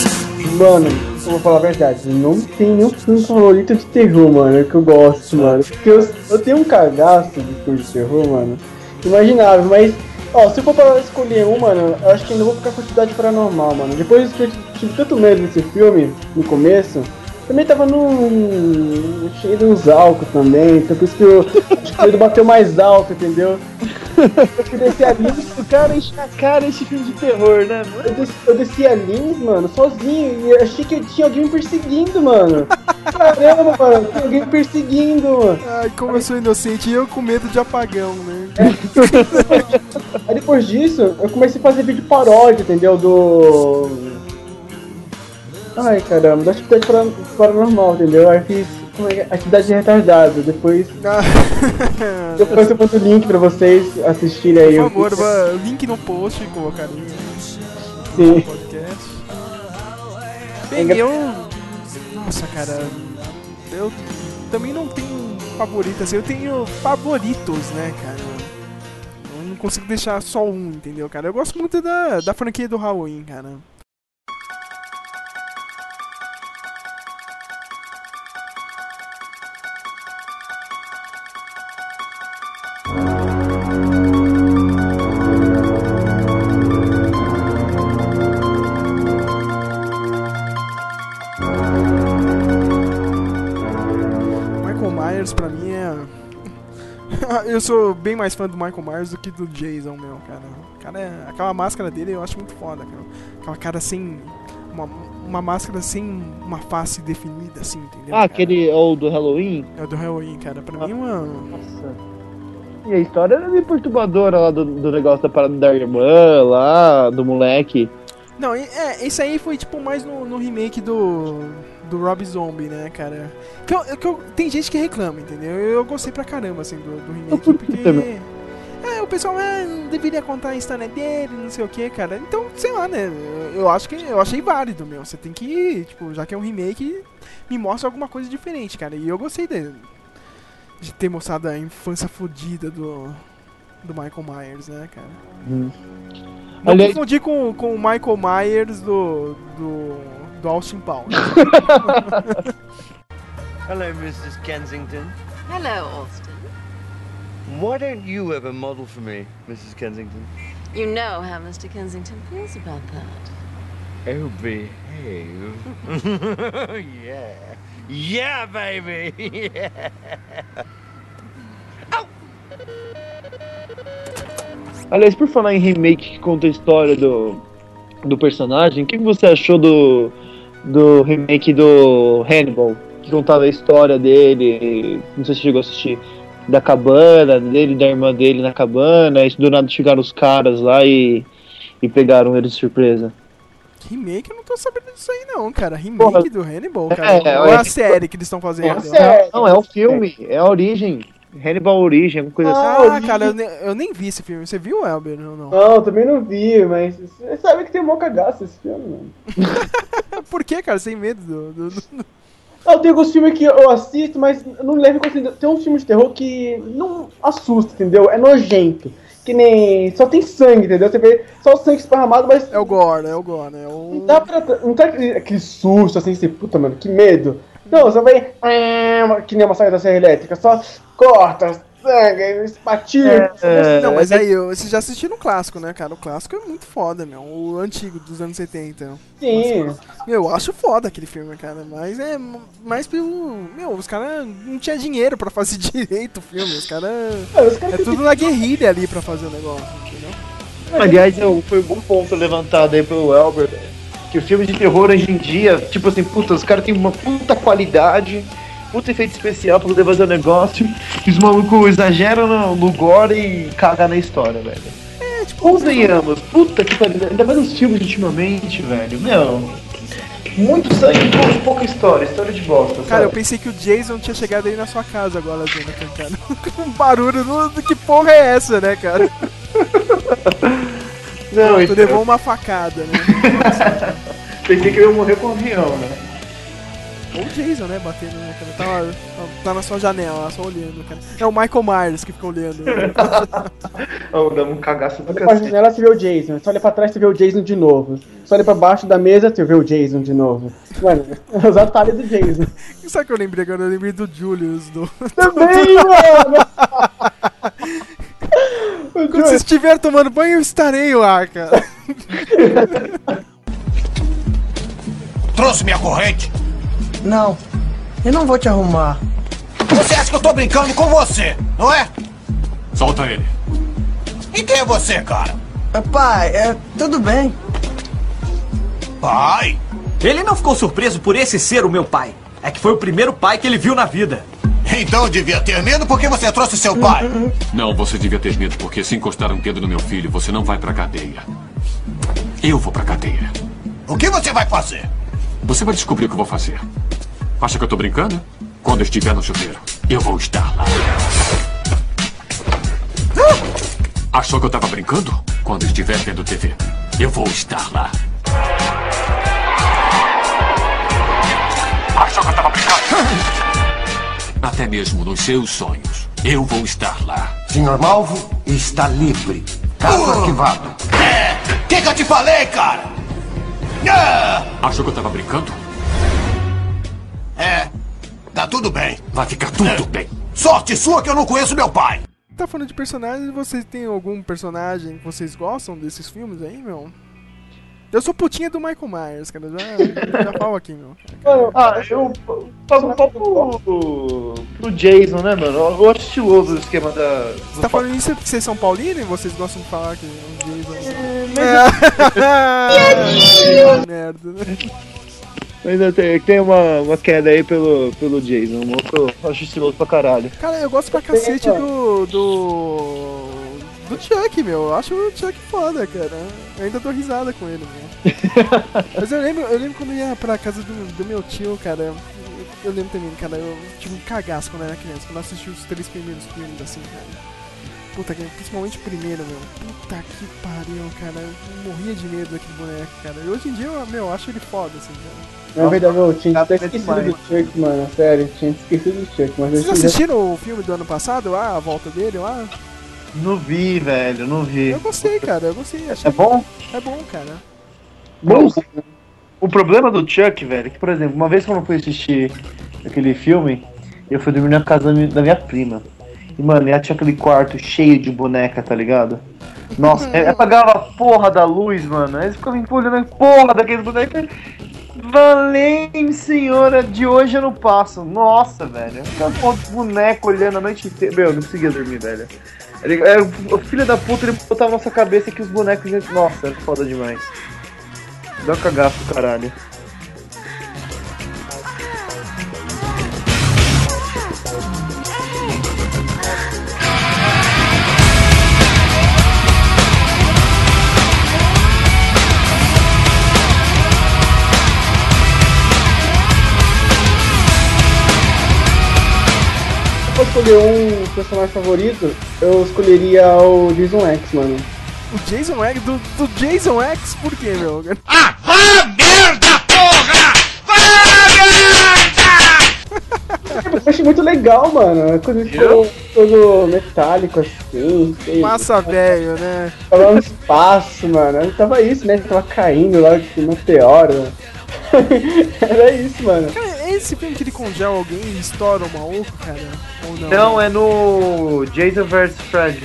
Mano, eu vou falar a verdade, não tem nenhum filme favorito de terror, mano, que eu gosto, mano. Porque eu, eu tenho um cagaço de filme de terror, mano. Imaginável, mas. Ó, se eu for pra escolher um, mano, eu acho que ainda vou ficar com atividade paranormal, mano. Depois que eu tive tanto medo desse filme no começo, também tava num. cheio de uns álcool também, então por isso que eu acho que o medo bateu mais alto, entendeu? Eu descer a Lins, O cara enche a cara esse filme de terror, né? eu desci, eu desci a Lins, mano, sozinho, e eu achei que tinha alguém me perseguindo, mano. Caramba, mano, tem alguém me perseguindo, mano. Ai, como eu sou inocente, e eu com medo de apagão, né? Aí depois disso, eu comecei a fazer vídeo paródia, entendeu? Do. Ai caramba, da atividade para- paranormal, entendeu? Aí fiz como é é? atividade retardada. Depois, Ah, depois *laughs* eu boto o link pra vocês assistirem aí. Por favor, link no post, colocaria Sim. no podcast. Bem, eu. Nossa, cara. Eu também não tenho favorito, assim, eu tenho favoritos, né, cara? Eu não consigo deixar só um, entendeu, cara? Eu gosto muito da, da franquia do Halloween, cara. Eu sou bem mais fã do Michael Myers do que do Jason, meu, cara. Cara é... Aquela máscara dele eu acho muito foda, cara. Aquela cara sem. Uma, uma máscara sem uma face definida, assim, entendeu? Ah, cara? aquele é o do Halloween? É o do Halloween, cara. Pra mim é uma. Nossa. E a história era meio perturbadora lá do, do negócio da parada da irmã, lá, do moleque. Não, é, esse aí foi tipo mais no, no remake do. Do Rob Zombie, né, cara? Que eu, que eu- tem gente que reclama, entendeu? Eu gostei pra caramba, assim, do, do remake, *laughs* por que porque. É, o pessoal ah, não deveria contar a história dele, não sei o que, cara. Então, sei lá, né? Eu, eu acho que eu achei válido, meu. Você tem que, tipo, já que é um remake, me mostra alguma coisa diferente, cara. E eu gostei de, de ter mostrado a infância fodida do, do Michael Myers, né, cara? Hum. Não Aliás- confundir com, com o Michael Myers do, do, do Austin Powers. *laughs* Hello, Mrs. Kensington. Hello, Austin. Why don't you ever model for me, Mrs. Kensington? You know how Mr. Kensington feels about that. Oh, behave. *laughs* yeah. Yeah, baby. Yeah. Aliás, por falar em remake que conta a história do, do personagem, o que que você achou do, do remake do Hannibal? Que contava a história dele, não sei se chegou a assistir, da cabana dele, da irmã dele na cabana, e do nada chegaram os caras lá e, e pegaram ele de surpresa. remake, eu não tô sabendo disso aí, não, cara. Remake Porra. do Hannibal, É, cara. é, Ou é é- a série que eles estão fazendo? É. Não, é o filme, é a origem. Hannibal Origem, alguma coisa Ah, assim. origem. cara, eu, ne- eu nem vi esse filme. Você viu, Elber? Não, não. Não, também não vi, mas você sabe que tem mó cagaço esse filme, mano. *laughs* Por que, cara? Sem medo do. do- do- Eu tenho alguns filmes que eu assisto, mas eu não levo em consideração. Tem uns filmes de terror que não assusta, entendeu? É nojento. Que nem. Só tem sangue, entendeu? Você vê só o sangue esparramado, mas. É o Gore, é o Gore, é o. Não dá pra. Não tá aquele, aquele susto assim, você, puta, mano, que medo. Não, você vai. ah, Que nem uma saída da serra elétrica, só corta, sangue, espatia. É, Não, mas aí, eu- vocês já assistiram o clássico, né, cara? O clássico é muito foda, meu. O antigo, dos anos 70. Sim. Meu, eu acho foda aquele filme, cara. Mas é mais pelo. Meu, os caras não tinham dinheiro pra fazer *laughs* direito o filme. Os caras. Mano, os caras É tudo na guerrilha ali pra fazer o negócio, entendeu? Aliás, eu- foi um bom ponto levantado aí pelo Elber, que o filme de terror hoje em dia, tipo assim, puta, os caras têm uma puta qualidade, puta efeito especial pra poder fazer o negócio, e os malucos exageram no, no gore e cagam na história, velho. É, tipo, Convenhamos, puta que pariu, ainda mais nos filmes ultimamente, velho, meu. Muito sangue e pouca, história, história de bosta. Cara, eu sabe? pensei que o Jason tinha chegado aí na sua casa agora, Jonathan, cara. *laughs* Com um barulho, no- que porra é essa, né, cara? *laughs* Não, tu isso- levou uma facada, né? *laughs* Pensei que eu ia morrer com um avião, né? Ou o Jason, né, batendo, né, cara? Tá, lá- tá na sua janela, só olhando, cara. É o Michael Myers que fica olhando. *laughs* né? Oh, dá um cagaço do Olha pra cacete. janela, você vê o Jason. Você olha pra trás, você vê o Jason de novo. Você olha pra baixo da mesa, você vê o Jason de novo. Mano, é *laughs* os atalhos do Jason. Sabe o que eu lembrei agora? Eu lembrei do Julius, do... Também, mano! Quando você estiver tomando banho, eu estarei lá, cara. Trouxe minha corrente? Não, eu não vou te arrumar. Você acha que eu tô brincando com você, não é? Solta ele. E quem é você, cara? Pai, é, tudo bem. Pai? Ele não ficou surpreso por esse ser o meu pai. É que foi o primeiro pai que ele viu na vida. Então devia ter medo porque você trouxe seu pai. Não, você devia ter medo, porque se encostar um dedo no meu filho, você não vai pra cadeia. Eu vou pra cadeia. O que você vai fazer? Você vai descobrir o que eu vou fazer. Acha que eu tô brincando? Quando eu estiver no chuveiro, eu vou estar lá. Achou que eu tava brincando? Quando estiver vendo TV, eu vou estar lá. Achou que eu tava brincando? Até mesmo nos seus sonhos, eu vou estar lá. Senhor Malvo está livre. Caso Uh! arquivado. É, que que eu te falei, cara? Ah, Achou que eu tava brincando? é, tá tudo bem. Vai ficar tudo bem. Sorte sua que eu não conheço meu pai. Tá falando de personagens, vocês têm algum personagem que vocês gostam desses filmes aí, meu? Eu sou putinha do Michael Myers, cara. Já, já falo aqui, meu. Ah, eu pago um pouco pro, pro Jason, né, mano? Eu eu acho estiloso o esquema da. Você tá falando isso porque vocês são paulinos e vocês gostam de falar que o Jason. mas- *laughs* Merda, né? Ainda tem, tem uma, uma queda aí pelo, pelo Jason. um outro- Eu acho estiloso pra caralho. Cara, eu gosto pra cacete do. do. Do Chuck, meu. Eu acho o Chuck foda, cara. Eu ainda dou risada com ele, meu. *laughs* Mas eu lembro, eu lembro quando eu ia pra casa do, do meu tio, cara. Eu, lembro também, cara, eu tive um cagaço quando eu era criança, quando eu assisti os três primeiros filmes, assim, cara. Puta, que- principalmente o primeiro, meu. Puta que pariu, cara. Eu morria de medo daquele boneco, cara. E hoje em dia, eu, meu, eu acho ele foda, assim, cara. Na verdade, eu tinha até esquecido demais. do Chuck, mano. Sério, tinha esquecido do Chuck. Mas Vocês assistiram o filme do ano passado lá, a volta dele lá? Não vi, velho, não vi. Eu gostei, cara, eu gostei. Achei É bom? É bom, cara. Bom, o problema do Chuck, velho, é que, por exemplo, uma vez quando eu fui assistir aquele filme, eu fui dormir na casa da mi- da minha prima. E, mano, ela tinha aquele quarto cheio de boneca, tá ligado? Nossa, é- apagava a porra da luz, mano. Aí ficava olhando a porra daqueles bonecos. Valente senhora, de hoje eu não passo. Nossa, velho. Eu ficava com os bonecos olhando a noite inteira. Meu, eu não conseguia dormir, velho. Ele, era, o filho da puta, ele botava na nossa cabeça que os bonecos. Nossa, era foda demais. Dá um cagaço caralho. Escolher um personagem favorito, eu escolheria o Jason X, mano. O Jason X, do, do Jason X, por quê, meu? Ah, vá merda, porra! Eu achei muito legal, mano. Quando ele ficou todo metálico assim. sei. Massa velho, né? Tava no espaço, mano. Ele tava isso, né? Ele tava caindo lá de meteoro. *laughs* Era isso, mano. Cara, é esse filme que ele congela alguém e estoura o maluco, cara? Ou não? Não, é no Jason vs Fred.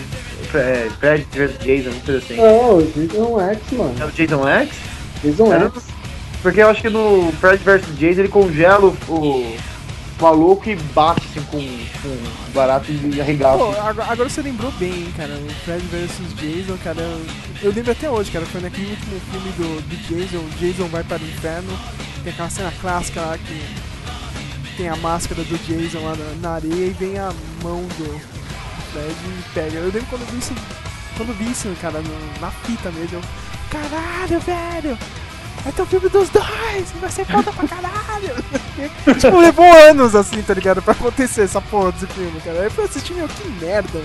Fred, Fred vs Jason, não sei assim. Não, o Jason X, mano. É o Jason X? Jason Era- X. Porque eu acho que no Fred vs Jason ele congela o, o maluco e bate assim com, com o barato e arregaça. Pô, agora, agora você lembrou bem, hein, cara. O Fred vs Jason, cara. Eu lembro até hoje, cara. Foi naquele último filme do, do Jason. Jason vai para o inferno. Tem aquela cena clássica lá que tem a máscara do Jason lá na, na areia e vem a mão do Fred e pega. Eu lembro quando eu vi isso, quando eu vi isso, cara, no- na fita mesmo. Eu, Caralho, velho! vai ter o filme dos dois, vai ser foda pra caralho. *laughs* tipo, levou anos assim, tá ligado? Pra acontecer essa porra desse filme, cara. Aí eu fui assistir, meu, que merda.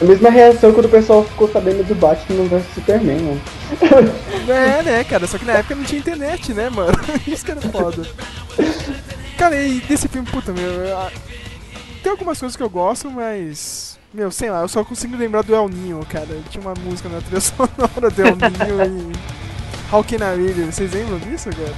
A mesma reação quando o pessoal ficou sabendo do Batman vs Superman, mano. *laughs* É, né, cara? Só que na época não tinha internet, né, mano? *laughs* Isso que era foda. Cara, e desse filme, puta, meu. eu- Tem algumas coisas que eu gosto, mas. Meu, sei lá, eu só consigo lembrar do El Ninho, cara. Tinha uma música na trilha *laughs* sonora do El Ninho e. How Can I Live? Vocês lembram disso, cara?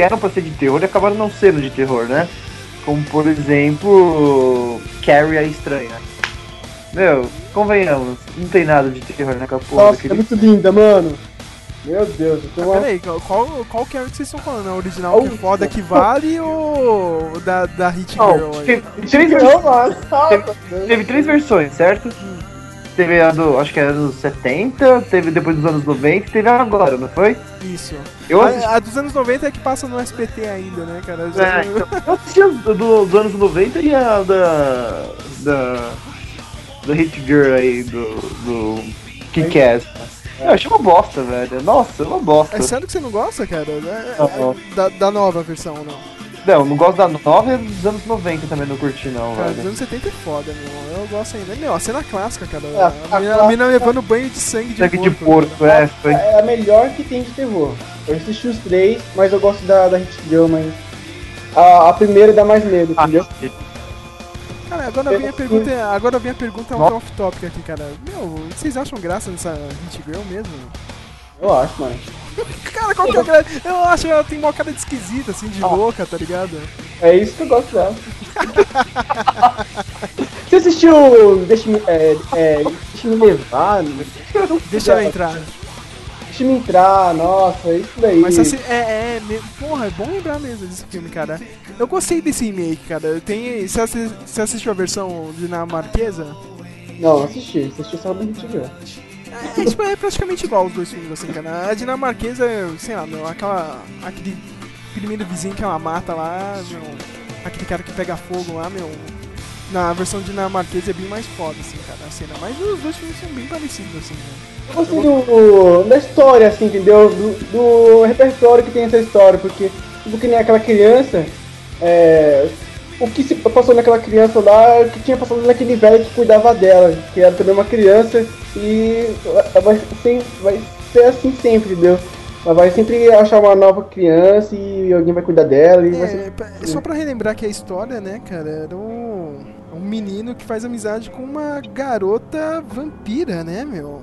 Que eram pra ser de terror e acabaram não sendo de terror, né? Como por exemplo. Carrie a Estranha. Meu, convenhamos, não tem nada de terror naquela porra Nossa, é daquele muito linda, mano. Meu Deus, eu tenho uma... Peraí, qual, qual, que é o que vocês estão falando? A original que é foda que vale ou o da, da Hit Girl? aí? teve, versões, teve, teve três versões, certo? Teve a do, acho que era dos 70, teve depois dos anos 90 e teve a agora, não foi? Isso. Eu assisti- a, a dos anos 90 é que passa no SBT ainda, né, cara? Já- É, então, eu assisti a do, do- dos anos 90 e a da. da. da Hit Girl aí, do. do Kick-Ass. Eu achei uma bosta, velho. Nossa, uma bosta. É sério que você não gosta, cara? É- Não. é da, da nova versão, não? Não, não gosto da nova e dos anos 90 também não curti, não, Cara, dos velho. anos 70 é foda, meu. Eu gosto ainda. Meu, a cena clássica, cara. É, a a, mina, a mina levando banho de sangue de Sangue de porco. porco, é. Foi... É a melhor que tem de terror. Eu assisti os três, mas eu gosto da, da Hit Girl, mas. A, a primeira dá mais medo, entendeu? Cara, agora vem a pergunta, agora vem a pergunta um off-topic aqui, cara. Meu, vocês acham graça nessa Hit Girl mesmo? Eu acho, mano. *laughs* Cara, qual que é o cara? Eu acho que ela tem uma cara de esquisita, assim, de louca, tá ligado? É isso que eu gosto dela. *laughs* Você assistiu. Deixa-me. É, é, deixa-me levar. Deixa ela entrar. Deixa-me entrar, nossa, isso daí. Mas assim, é, é, me- porra, é bom lembrar mesmo desse filme, cara. Eu gostei desse remake, cara. Tem, você, assi- você assistiu a versão dinamarquesa? Não, assisti, assisti só Hit Girl. É, tipo, é praticamente igual os dois filmes, assim, cara. A dinamarquesa, sei lá, meu, aquela. aquele primeiro vizinho que ela mata lá, meu. Aquele cara que pega fogo lá, meu. Na versão dinamarquesa é bem mais foda, assim, cara, a cena. Mas os dois filmes são bem parecidos, assim, né? Eu do, da história, assim, entendeu? Do, do repertório que tem essa história, porque, tipo, que nem aquela criança, é, o que se passou naquela criança lá, o que tinha passado naquele velho que cuidava dela, que era também uma criança, e vai ser, vai ser assim sempre, entendeu? Ela vai sempre achar uma nova criança e alguém vai cuidar dela e É, ser... só pra relembrar que a história, né, cara, era um, um menino que faz amizade com uma garota vampira, né, meu?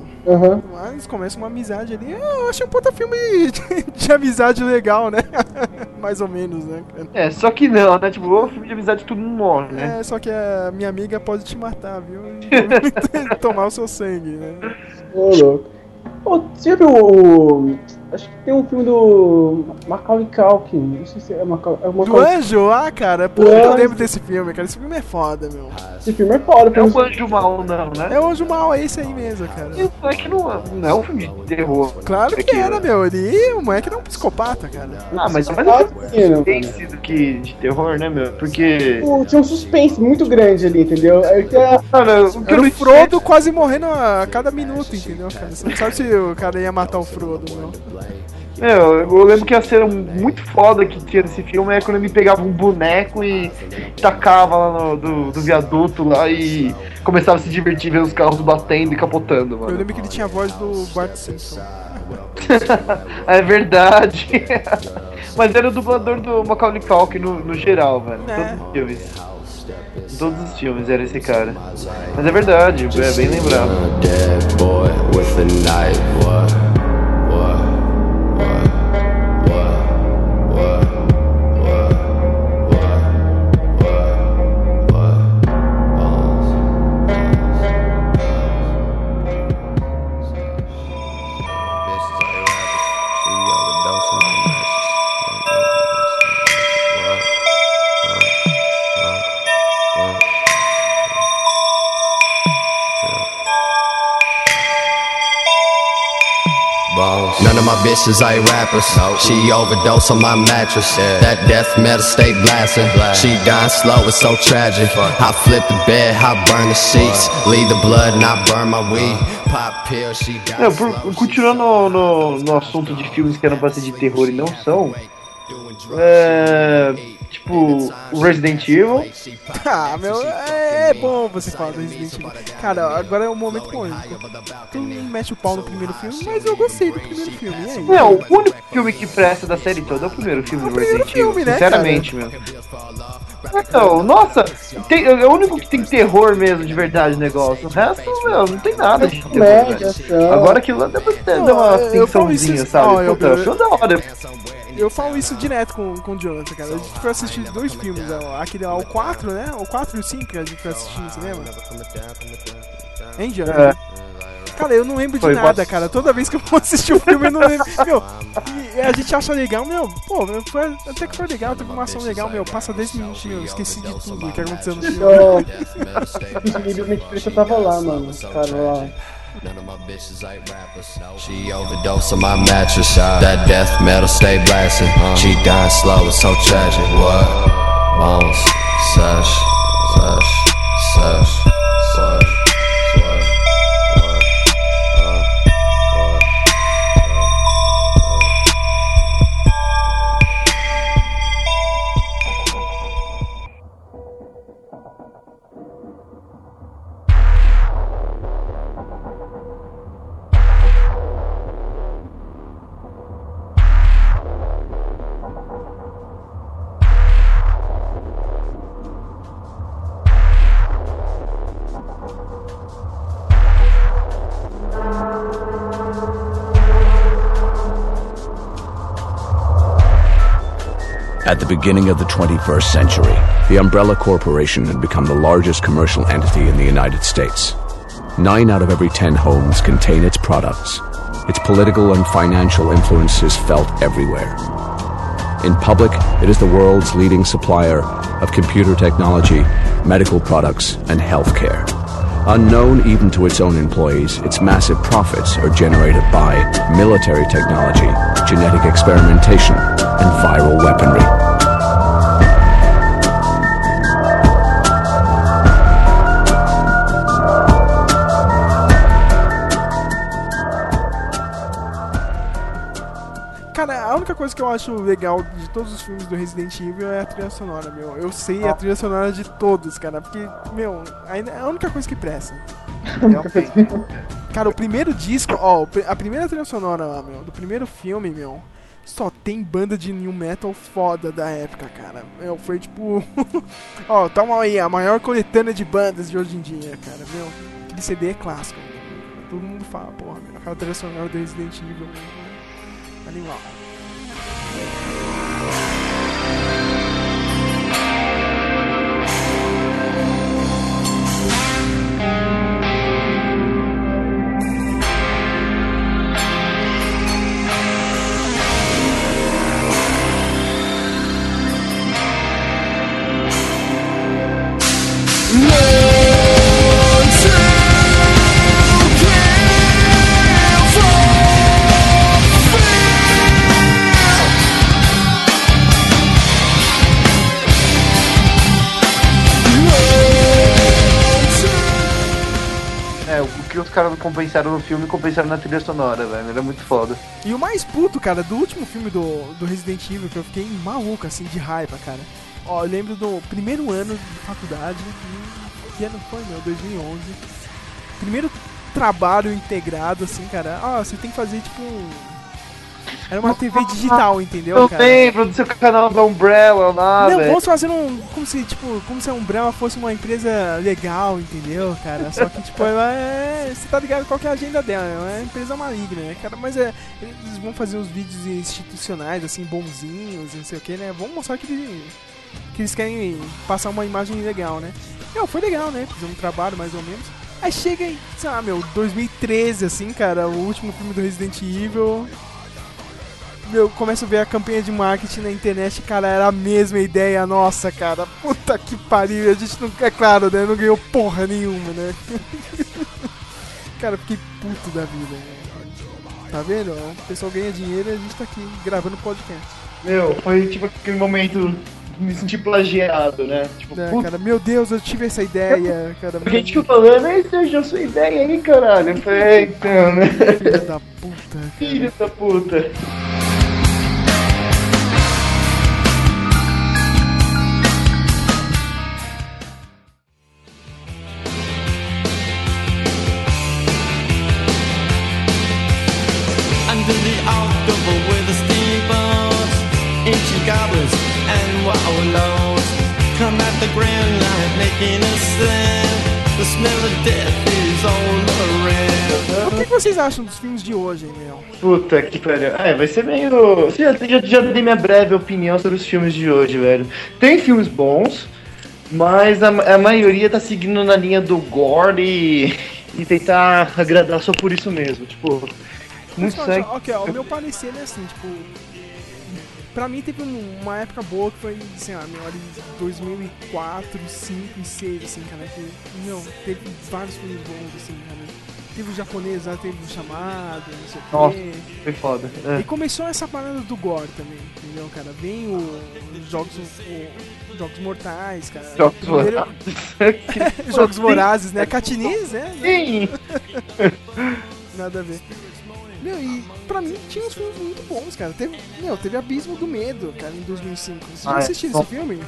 Mas começa uma amizade ali. Eu achei um puta filme de, *laughs* de amizade legal, né? *laughs* Mais ou menos, né? É, só que não, né? Tipo, o filme de amizade todo mundo morre, né? É, só que a minha amiga pode te matar, viu? E *laughs* tomar o seu sangue, né? Ô, louco. Ô, você viu o... Acho que tem um filme do Macaulay Culkin, não sei se é Macaulay... É o Do Macaulay- Anjo? Ah, cara, pô, eu lembro desse filme, cara. Esse filme é foda, meu. Esse filme é foda. Não é tem o anjo mal, não, né? É o Anjo Mal, é esse aí mesmo, cara. É que não, não é um filme de terror. Claro que era, meu. Ele, o moleque era um psicopata, cara. Ah, mas é mais sim, né, tem sido que de terror, né, meu? Porque. Tipo, tinha um suspense muito grande ali, entendeu? Aí que era- o Era o não Frodo quase morrendo a cada minuto, entendeu, cara? Você não sabe se o cara ia matar o Frodo, meu. Meu, eu lembro que a cena muito foda que tinha nesse filme é quando ele pegava um boneco e tacava lá no, do, do viaduto lá e começava a se divertir vendo os carros batendo e capotando, Eu mano. lembro que ele tinha a voz do Bart Simpson. *laughs* é verdade. *laughs* Mas era o dublador do Macaulay Culkin no, no geral, velho. É. Todos os filmes. Todos os filmes era esse cara. Mas é verdade, é bem lembrado. Bitches ain't rappers. She overdosed on my mattress. That death metal stay blasting. She dying slow, it's so tragic. I flip the bed, I burn the sheets. Leave the blood and I burn my weed. Pop pills, she dying slow. continuando no, no, no assunto de filmes que eram pra ser de terror e não são. É. Tipo, Resident Evil. Ah, meu, é, é bom você falar do Resident Evil. Cara, agora é o momento polêmico. Tu mete o pau no primeiro filme, mas eu gostei do primeiro filme. E aí? Não, o único filme que presta da série toda é o primeiro filme do Resident Evil. filme, né, Sinceramente, meu. Então, nossa, tem- é o único que tem terror mesmo, de verdade, o negócio. O resto, meu, não tem nada de terror. Ação. Agora aquilo lá Não, dar uma eu- eu isso- sabe? eu- Puta, eu achei da hora. Eu falo isso direto com, com o Jonathan, cara. A gente foi assistir dois filmes, ó, aquele lá, o 4, né? O 4 e o 5 que a gente foi assistir no cinema. Hein, Jonathan? É. Cara, eu não lembro de nada, cara. Toda vez que eu vou assistir o filme, eu não lembro. *laughs* Meu, e a gente acha legal, meu, pô, foi, até que foi legal, teve uma ação legal, meu. Passa 10 minutinhos, eu esqueci de tudo que aconteceu no filme. *laughs* Eu simplesmente eu tava lá, mano. Cara, lá. None of my bitches ain't rappers. She overdosed on my mattress. Uh. That death metal stay blasting. She dying slow, it's so tragic. What? Bones, sush, sush, sush, beginning of the 21st century, the Umbrella Corporation had become the largest commercial entity in the United States. Nine out of every ten homes contain its products. Its political and financial influence is felt everywhere. In public, it is the world's leading supplier of computer technology, medical products, and healthcare. Unknown even to its own employees, its massive profits are generated by military technology, genetic experimentation, and viral weaponry. Cara, a única coisa que eu acho legal de todos os filmes do Resident Evil é a trilha sonora, meu. Eu sei a trilha sonora de todos, cara, porque, meu, é a única coisa que presta. *laughs* Cara, o primeiro disco, ó, a primeira trilha sonora lá, meu, do primeiro filme, meu, só tem banda de new metal foda da época, cara. Meu, foi tipo. *laughs* ó, toma aí, a maior coletânea de bandas de hoje em dia, cara, meu. Aquele CD é clássico. Todo mundo fala, porra, meu, aquela trilha sonora do Resident Evil, meu, 安妮好。Compensaram no filme, compensaram na trilha sonora, velho. Era muito foda. E o mais puto, cara, do último filme do, do Resident Evil, que eu fiquei maluco, assim, de raiva, cara. Ó, eu lembro do primeiro ano de faculdade, que ano foi, meu? 2011. Primeiro trabalho integrado, assim, cara. Ó, você tem que fazer, tipo. Era uma TV digital, entendeu, Eu cara? lembro do seu canal da Umbrella lá, Não, vamos fazer um. Como se, tipo, como se a Umbrella fosse uma empresa legal, entendeu, cara? Só que, tipo, ela é. Você tá ligado qual que é a agenda dela? É uma empresa maligna, né, cara? Mas é. Eles vão fazer uns vídeos institucionais, assim, bonzinhos, não sei o que, né? Vamos mostrar que eles, que eles querem passar uma imagem legal, né? Não, foi legal, né? Fizeram um trabalho mais ou menos. Aí chega em, sei lá, meu, 2013, assim, cara, o último filme do Resident Evil. Meu, começo a ver a campanha de marketing na internet, cara, era a mesma ideia nossa, cara. Puta que pariu, a gente não, é claro, né? Não ganhou porra nenhuma, né? *laughs* cara, fiquei puto da vida, né? Tá vendo? O pessoal ganha dinheiro e a gente tá aqui gravando podcast. Meu, foi tipo aquele momento me sentir plagiado, né? Tipo, É, cara, meu Deus, eu tive essa ideia, cara. a gente que falando, ei, Sérgio, sua ideia aí, caralho. Eu falei, "É, então, né? Filho da puta. Filho da puta. Vocês acham dos filmes de hoje, meu? Puta que pariu. É, vai ser meio. Já, já, já dei minha breve opinião sobre os filmes de hoje, velho. Tem filmes bons, mas a, a maioria tá seguindo na linha do gore e, e tentar agradar só por isso mesmo. Tipo, muito Mas, sangue. Ok, ó, o meu parecer é assim, tipo. Pra mim teve um- uma época boa que foi, sei lá, meu, ali 2004, 2005 e 2006, assim, cara, que, meu, teve vários filmes bons, assim, cara. Teve o japonês lá, teve o chamado, não sei o Nossa, quê. foi foda. E É. começou essa parada do gore também, entendeu, cara? Vem o, os jogos, o- Jogos Mortais, cara. Jogos Primeiro- Vorazes. *laughs* jogos Vorazes, né? Catiniz, né? Sim! *laughs* Nada a ver. Meu, e pra mim tinha uns filmes muito bons, cara. Teve, meu, teve Abismo do Medo, cara, em 2005. Vocês já Ah, é. assistiram esse filme?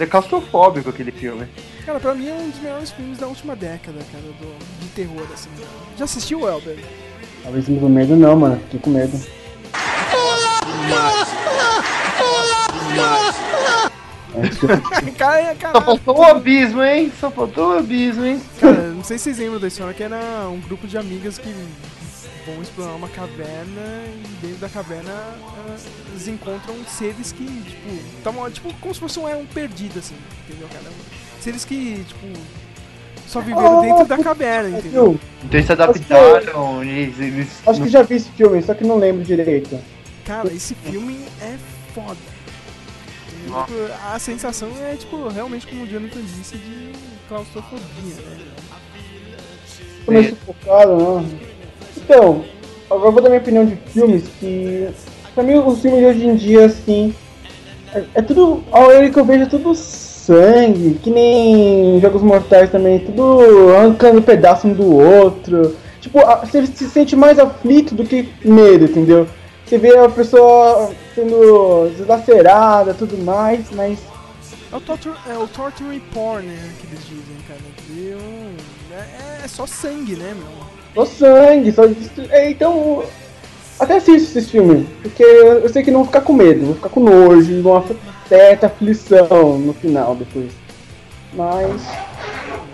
É claustrofóbico aquele filme. Cara, pra mim é um dos melhores filmes da última década, cara, do, de terror, assim. Já assistiu, Elber? Talvez do medo não, mano. Fiquei com medo. *laughs* É, cara, Só faltou o abismo, hein? Só faltou o abismo, hein? Cara, não sei se vocês lembram da história, que era um grupo de amigas que vão explorar uma caverna e dentro da caverna ah, eles encontram seres que, tipo, tavam, tipo, como se fosse um eram perdido, assim, entendeu, cara? Seres que, tipo, só viveram Oh, dentro da caverna, entendeu? Então eles se adaptaram, eles. eles Acho que já vi esse filme, só que não lembro direito. Cara, esse filme é foda. Tipo, A sensação é, tipo, realmente, como o Jonathan disse, de claustrofobia, né? Tô meio sufocado, não. Então, agora eu vou dar minha opinião de filmes que. Pra mim, os filmes de hoje em dia, assim. É, é tudo. A hora que eu vejo é tudo sangue, que nem Jogos Mortais também, tudo arrancando pedaço um do outro. Tipo, você se sente mais aflito do que medo, entendeu? Você vê a pessoa sendo deslacerada tudo mais, mas. É o, torture, é o torture porn, né, que eles dizem, cara. Que é, é só sangue, né, meu? Só sangue, só. É, então. Até assisto esses filmes, porque eu sei que não vou ficar com medo, vou ficar com nojo, uma certa aflição no final depois. Mas.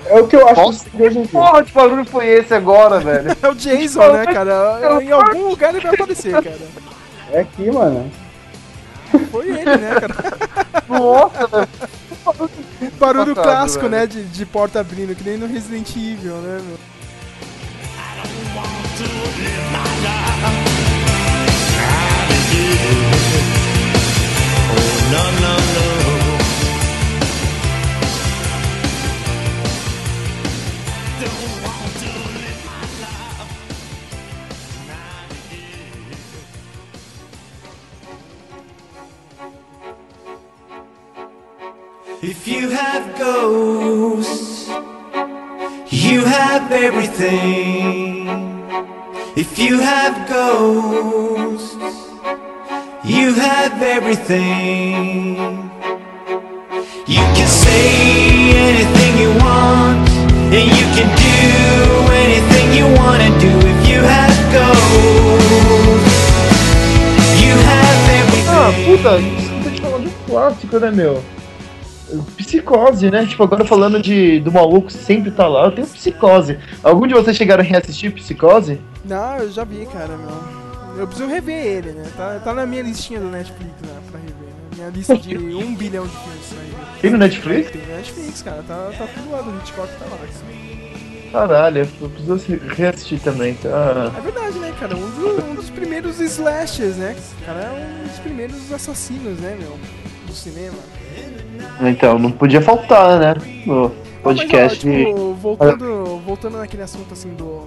É o que eu acho Nossa, de hoje em dia. Porra, que barulho foi esse agora, velho? *laughs* É o Jason, né, cara? Em algum lugar ele vai aparecer, cara. É aqui, mano. Foi ele, né, cara? *laughs* Nossa, velho. Barulho clássico, velho. né, de, de porta abrindo, que nem no Resident Evil, né, meu? If you have ghosts, you have everything. If you have ghosts, you have everything. You can say anything you want, and you can do anything you want to do. If you have ghosts, you have ah, Puta, isso não tem que falar do clássico, né, meu? Psicose, né? Tipo, agora falando de do maluco que sempre tá lá, eu tenho psicose. Algum de vocês chegaram a reassistir Psicose? Não, eu já vi, cara, meu. Eu preciso rever ele, né? Tá, tá na minha listinha do Netflix, né? Pra rever. Né? Minha lista de *laughs* um bilhão de filmes rever. Tem no Netflix? Tem no Netflix, cara. Tá, tá tudo lá do Hitchcock, tá lá. Cara. Caralho, eu preciso reassistir também, tá? É verdade, né, cara? Um, do- um dos primeiros slashers, né? O cara é um dos primeiros assassinos, né, meu? Do cinema. Então, não podia faltar, né? No podcast. Mas, ó, tipo, voltando, voltando naquele assunto assim do.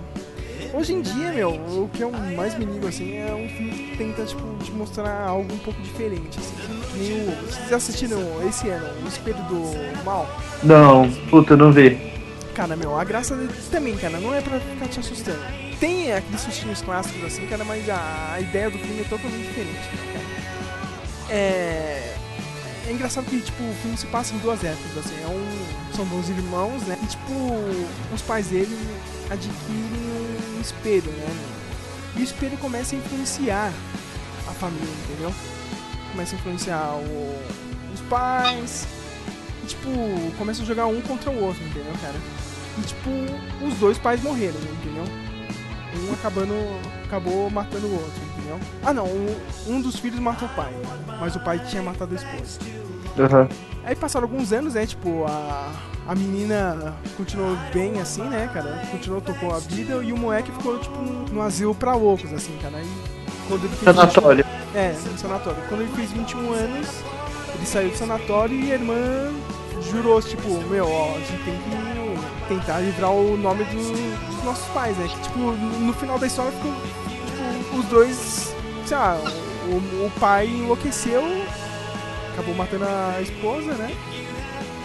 Hoje em dia, meu, o que eu mais me ligo assim é um filme que tenta, tipo, te mostrar algo um pouco diferente, assim. Que nem o. Vocês assistiram esse ano, O Espelho do Mal? Não, puta, não vi. Cara, meu, a graça dele também, cara, não é pra ficar te assustando. Tem aqueles sustinhos clássicos assim, cara, mas a, a ideia do filme é totalmente diferente, cara. É. Engraçado que, tipo, o filme se passa em duas épocas, assim, é um... São dois irmãos, né? E, tipo, os pais dele adquirem um espelho, né? E o espelho começa a influenciar a família, entendeu? Começa a influenciar o- os pais, e, tipo, começa a jogar um contra o outro, entendeu, cara? E, tipo, os dois pais morreram, entendeu? Um acabando, acabou matando o outro, entendeu? Ah, não, um, um dos filhos matou o pai, mas o pai tinha matado a esposa. Aham. Aí passaram alguns anos, né? Tipo, a, a menina continuou bem assim, né, cara? Continuou, tocou a vida e o moleque ficou, tipo, num, num asilo pra loucos, assim, cara. Aí, quando ele fez Sanatório. 21 É, no sanatório. Quando ele fez 21 anos, ele saiu do sanatório e a irmã jurou, tipo, meu, ó, a gente tem que tentar livrar o nome do- dos nossos pais, né? Que, tipo, no final da história ficou, tipo, os dois, sei lá, o, o pai enlouqueceu, acabou matando a esposa, né?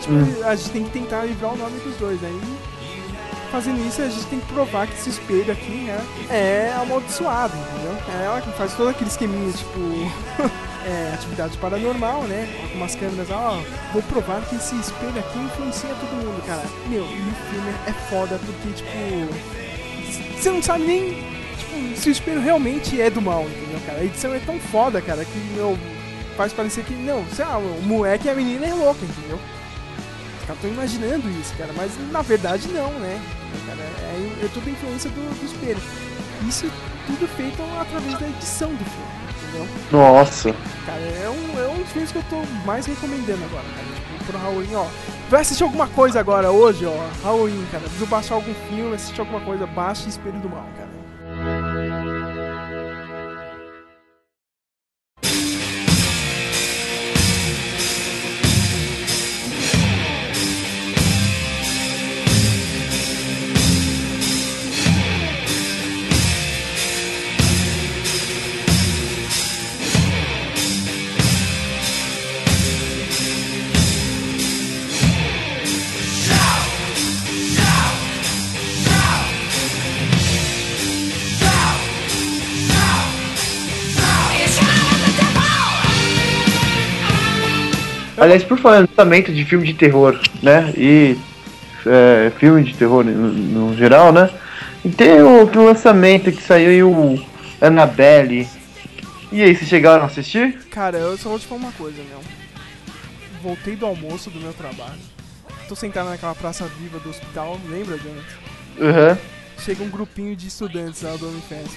Tipo, Hum. a gente tem que tentar livrar o nome dos dois, né? E fazendo isso, a gente tem que provar que esse espelho aqui, né, é amaldiçoado, entendeu? É ela que faz todo aquele esqueminha, tipo, *laughs* é, atividade paranormal, né? Com umas câmeras, ó, vou provar que esse espelho aqui influencia todo mundo, cara. Meu, e o filme é foda porque, tipo, você não sabe nem tipo, se o espelho realmente é do mal, entendeu, cara? A edição é tão foda, cara, que, meu, faz parecer que, não, sei lá, o moleque e a menina é louca, entendeu? Os caras estão imaginando isso, cara, mas na verdade não, né? Cara, é, é a influência do, do espelho. Isso tudo feito através da edição do filme, entendeu? Nossa. Cara, é um, é um dos filmes que eu tô mais recomendando agora, cara. Tipo, pro Halloween, ó. Vai assistir alguma coisa agora hoje, ó. Halloween, cara. Precisa baixar algum filme, assistir alguma coisa, baixa Espelho do Mal, cara. Aliás, por falar em lançamento de filme de terror, né? E é, filme de terror no, no geral, né? E tem o, o lançamento que saiu aí o Annabelle. E aí, vocês chegaram a assistir? Cara, eu só vou te falar uma coisa, meu. Voltei do almoço do meu trabalho. Tô sentado naquela praça viva do hospital, lembra, Jonathan? Aham. Chega um grupinho de estudantes lá do só,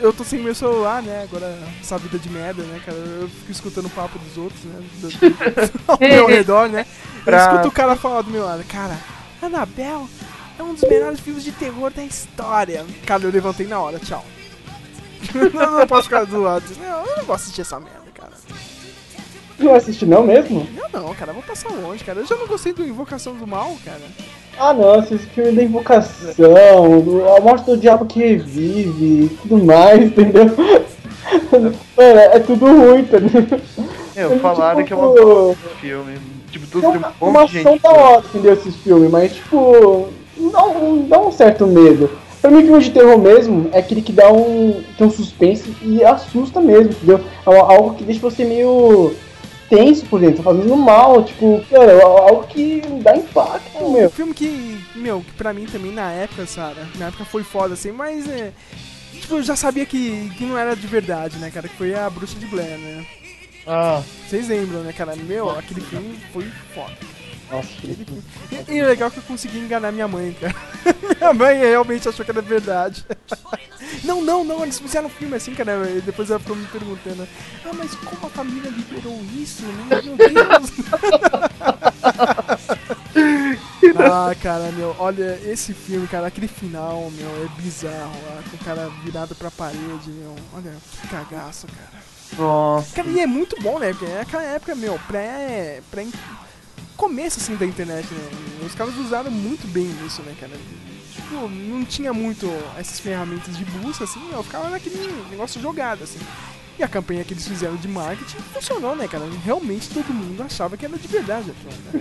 eu tô sem meu celular, né? Agora, essa vida de merda, né, cara? Eu fico escutando o papo dos outros, né? do- ao meu *laughs* redor, né? Eu Pra- escuto o cara falar do meu lado. Cara, Annabelle é um dos melhores filmes de terror da história. Cara, eu levantei na hora, tchau. *laughs* não, não posso ficar do lado. Não, eu não vou assistir essa merda. Não assiste não mesmo? Eu não, cara, vou passar longe, cara. Eu já não gostei do Invocação do Mal, cara. Ah não, esse filme da invocação, do, a morte do diabo que revive e tudo mais, entendeu? *laughs* Mano, é tudo ruim, tá ligado? Meu, falaram que é uma tipo, esse filme. Tipo, tudo Tem uma, um uma de ação gente. da hora, entendeu, esses filmes, mas tipo, dá um, dá um certo medo. Pra mim, filme de terror mesmo é aquele que dá um, tem um suspense e assusta mesmo, entendeu? É algo que deixa você meio tenso por dentro, tá fazendo mal, tipo, cara, é algo que dá impacto, Um meu. filme que, meu, que pra mim também na época, Sara, na época foi foda, assim, mas é. Tipo, eu já sabia que, que não era de verdade, né, cara? Que foi a Bruxa de Blair, né? Ah. Vocês lembram, né, cara? Meu, aquele filme foi foda. Nossa. *laughs* E, e legal é que eu consegui enganar minha mãe, cara. *laughs* minha mãe realmente achou que era verdade. *laughs* não, não, não, eles fizeram um filme assim, cara. E depois ela ficou me perguntando: Ah, mas como a família liberou isso? Meu Deus! ah, cara, meu, olha, esse filme, cara, aquele final, meu, é bizarro, lá, com o cara virado pra parede, meu. Olha, que cagaço, cara. Nossa. Cara, e é muito bom, né? Porque é aquela época, meu, pré. pré começo assim da internet, né? Os caras usaram muito bem isso, né, cara? Tipo, não tinha muito essas ferramentas de busca, assim, eu ficava naquele negócio jogado, assim. E a campanha que eles fizeram de marketing funcionou, né, cara? Realmente todo mundo achava que era de verdade né?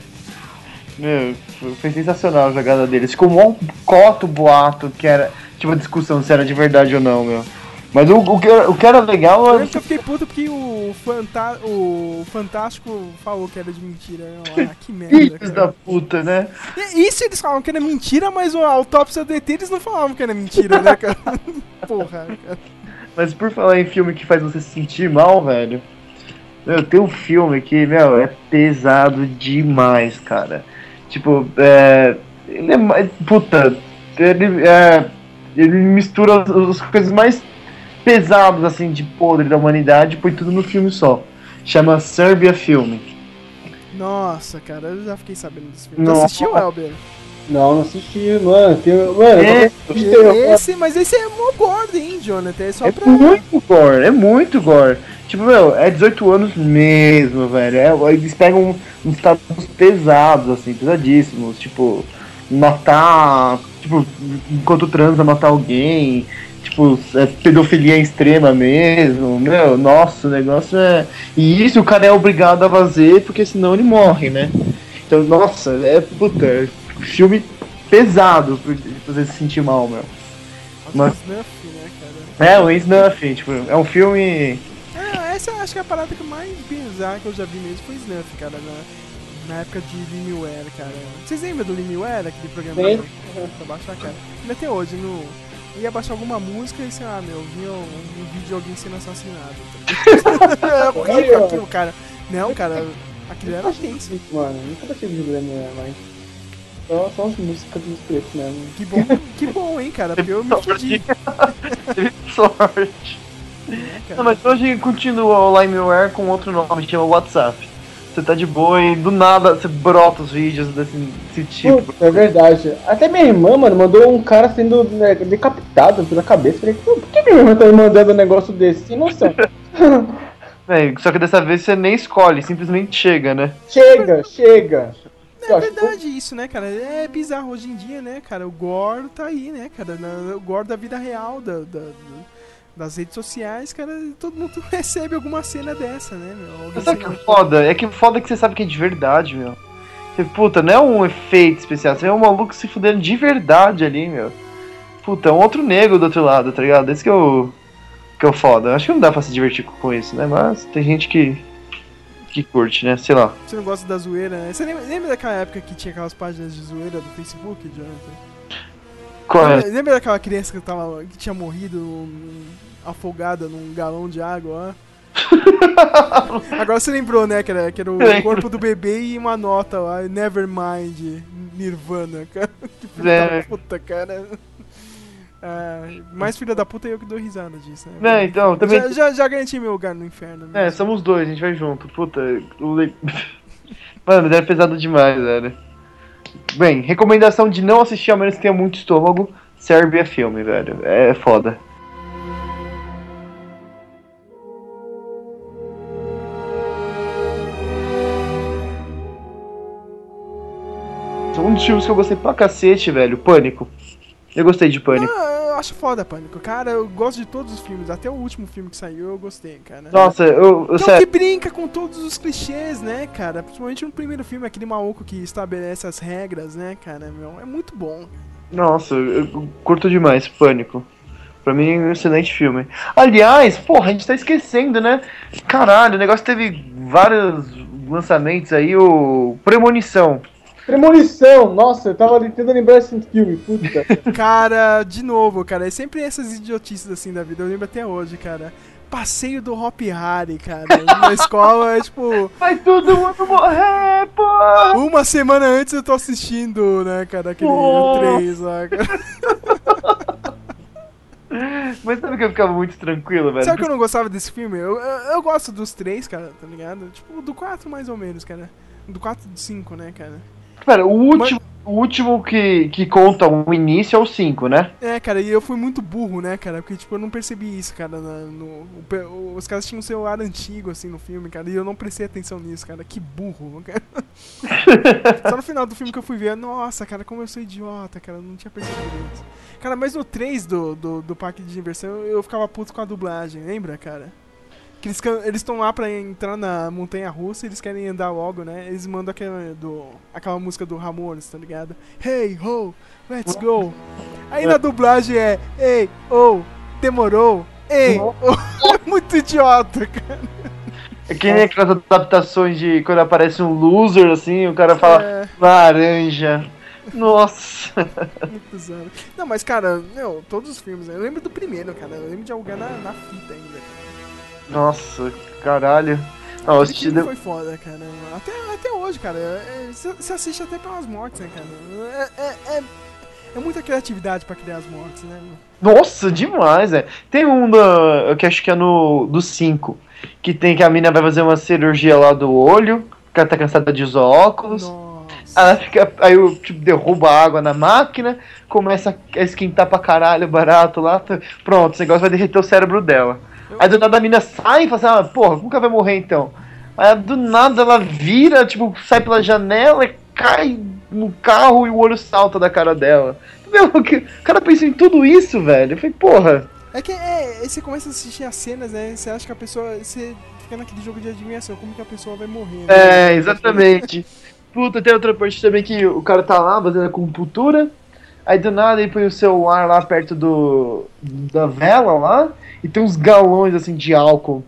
Meu, foi- foi sensacional a jogada deles. Ficou um coto boato que era, tipo, a discussão se era de verdade ou não, meu. Mas o, o, que, era- o que era legal Eu é. que eu fiquei puto porque o, Fanta o Fantástico falou que era de mentira. Eu, Ah, *laughs* que merda. Filhos da puta, né? E Isso eles falavam que era mentira, mas a autópsia do ET eles não falavam que era mentira, né, cara? *laughs* Porra, cara. Mas por falar em filme que faz você se sentir mal, velho. Meu, tem um filme que, meu, é pesado demais, cara. Tipo, é. Ele é mais. Puta. Ele é. Ele mistura as coisas mais pesadas, assim, de podre da humanidade põe tudo no filme só. Chama Serbia Filme. Nossa, cara, eu já fiquei sabendo desse filme. Nossa. Assistiu, Elber? Não, não assisti, mano. Tem, mano, É, terror- Esse, mas esse é mó gordo, hein, Jonathan? É só É pra. muito gore, é muito gore. Tipo, meu, é 18 anos mesmo, velho. É, eles pegam uns estados pesados, assim, pesadíssimos. Tipo, matar. Tipo, enquanto transa, matar alguém. Tipo, é pedofilia extrema mesmo. Meu, nossa, o negócio é. E isso o cara é obrigado a fazer porque senão ele morre, né? Então, nossa, é puta, é filme pesado pra fazer se sentir mal, meu. Mas- Snuff, né, cara? é, o Snuff, tipo, é um filme. É, essa eu acho que é a parada que mais bizarra que eu já vi mesmo foi Snuff, cara, na, na época de Limeware, cara. Vocês lembram do Limeware, aquele programa Sim. pra baixar, cara? Ainda até hoje, no... ia baixar alguma música e sei lá, meu, vinha um, um vídeo de alguém sendo assassinado. *laughs* é horrível aquilo, cara. Não, cara, aquilo era tenso. Mano, nunca baixei o vídeo da minha mãe. Só, só as músicas dos pretos mesmo. Que bom, que bom, hein, cara, porque eu me fudi. *laughs* Teve sorte. Não, mas hoje continua o Limeware com outro nome, chama WhatsApp. Você tá de boa e do nada você brota os vídeos desse, desse tipo. Puta, é verdade. Até minha irmã, mano, mandou um cara sendo né, decapitado pela cabeça. Falei, "Pô, por que minha irmã tá me mandando um negócio desse? Sem noção. *laughs* É, só que dessa vez você nem escolhe, simplesmente chega, né? chega, chega. É verdade isso, né, cara? É bizarro hoje em dia, né, cara? O gore tá aí, né, cara? O gore da vida real, da, da- das redes sociais, cara, todo mundo *laughs* recebe alguma cena dessa, né, meu? Alguém sabe que é foda? É que foda é que você sabe que é de verdade, meu. Você, puta, não é um efeito especial, você é um maluco se fudendo de verdade ali, meu. Puta, é um outro negro do outro lado, tá ligado? Esse que é o. que é o foda. Acho que não dá pra se divertir com isso, né? Mas tem gente que. que curte, né? Sei lá. Você não gosta da zoeira, né? Você lembra, lembra daquela época que tinha aquelas páginas de zoeira do Facebook, Jonathan? Lembra, é? lembra daquela criança que, tava, que tinha morrido num- afogada num galão de água lá? *laughs* Agora você lembrou, né? Que era, que era o Lembro. corpo do bebê e uma nota lá, Nevermind, Nirvana, cara. *laughs* Que filho É. da puta, cara. Ah, mais filha da puta é eu que dou risada disso, né? É, então, também- Já, já, já garanti meu lugar no inferno. né? É, somos dois, a gente vai junto. Puta, o. *laughs* Mano, é pesado demais, velho. Bem, recomendação de não assistir a menos que tenha muito estômago. Serbia filme, velho. É foda. Um dos filmes que eu gostei pra cacete, velho, Pânico. Eu gostei de Pânico. Ah, acho foda, Pânico. Cara, eu gosto de todos os filmes. Até o último filme que saiu eu gostei, cara. Nossa, eu, eu Que é o sério. que brinca com todos os clichês, né, cara? Principalmente no primeiro filme, aquele maluco que estabelece as regras, né, cara? Meu, é muito bom. Nossa, eu curto demais Pânico. Pra mim é um excelente filme. Aliás, porra, a gente tá esquecendo, né? Caralho, o negócio teve vários lançamentos aí, o Premonição. Premonição! Nossa, eu tava tentando lembrar desse filme, puta. *laughs* Cara, de novo, cara, é sempre essas idiotices assim da vida. Eu lembro até hoje, cara. passeio do Hop Harry, cara. Na escola, é tipo. Vai todo mundo morrer, pô! Uma semana antes eu tô assistindo, né, cara, aquele Pô. 3 lá, cara. *laughs* Mas sabe que eu ficava muito tranquilo, velho? Sabe que eu não gostava desse filme? Eu, eu, eu gosto dos três, cara, tá ligado? Tipo, do 4 mais ou menos, cara. Do 4 e do 5, né, cara? Pera, o último, o último que, que conta o início é o 5, né? É, cara, e eu fui muito burro, né, cara? Porque, tipo, eu não percebi isso, cara. na- no, o- os caras tinham um celular antigo, assim, no filme, cara, e eu não prestei atenção nisso, cara. Que burro, *laughs* cara. Só no final do filme que eu fui ver, nossa, cara, como eu sou idiota, cara, eu não tinha percebido isso. Cara, mas no 3 do, do, do parque de diversão eu ficava puto com a dublagem, lembra, cara? Que eles estão lá pra entrar na montanha russa, eles querem andar logo, né? Eles mandam aquela, do, aquela música do Ramones, tá ligado? Hey, ho, let's go. Aí na dublagem é, ei, oh, demorou, ei, oh. *laughs* muito idiota, cara. É que nem aquelas adaptações de quando aparece um loser, assim, o cara fala É. laranja. Nossa. Muito. Não, mas cara, meu, todos os filmes, né? eu lembro do primeiro, cara, eu lembro de alguém na, na fita ainda. Nossa, caralho. Não, eu assisti de- foi foda, cara. Até, até hoje, cara. Você assiste até pelas mortes, né, cara? É, é, é, é muita criatividade pra criar as mortes, né? Nossa, demais, é. Tem um da, que acho que é no do 5, que tem que a mina vai fazer uma cirurgia lá do olho, porque ela tá cansada de usar óculos. Ela fica, aí eu tipo, derruba a água na máquina, começa a esquentar pra caralho barato lá, pronto, esse negócio vai derreter o cérebro dela. Aí do nada a mina sai e fala assim, ah, porra, nunca vai morrer então. Aí do nada ela vira, tipo, sai pela janela e cai no carro e o olho salta da cara dela. Meu, *laughs* o cara pensou em tudo isso, velho. Eu falei, porra. É que é, você começa a assistir as cenas, né? Você acha que a pessoa. Você fica naquele jogo de adivinhação, como que a pessoa vai morrer. né? É, exatamente. Puta, tem outra parte também que o cara tá lá fazendo a compultura. Aí do nada ele põe o celular lá perto do da vela lá e tem uns galões assim de álcool.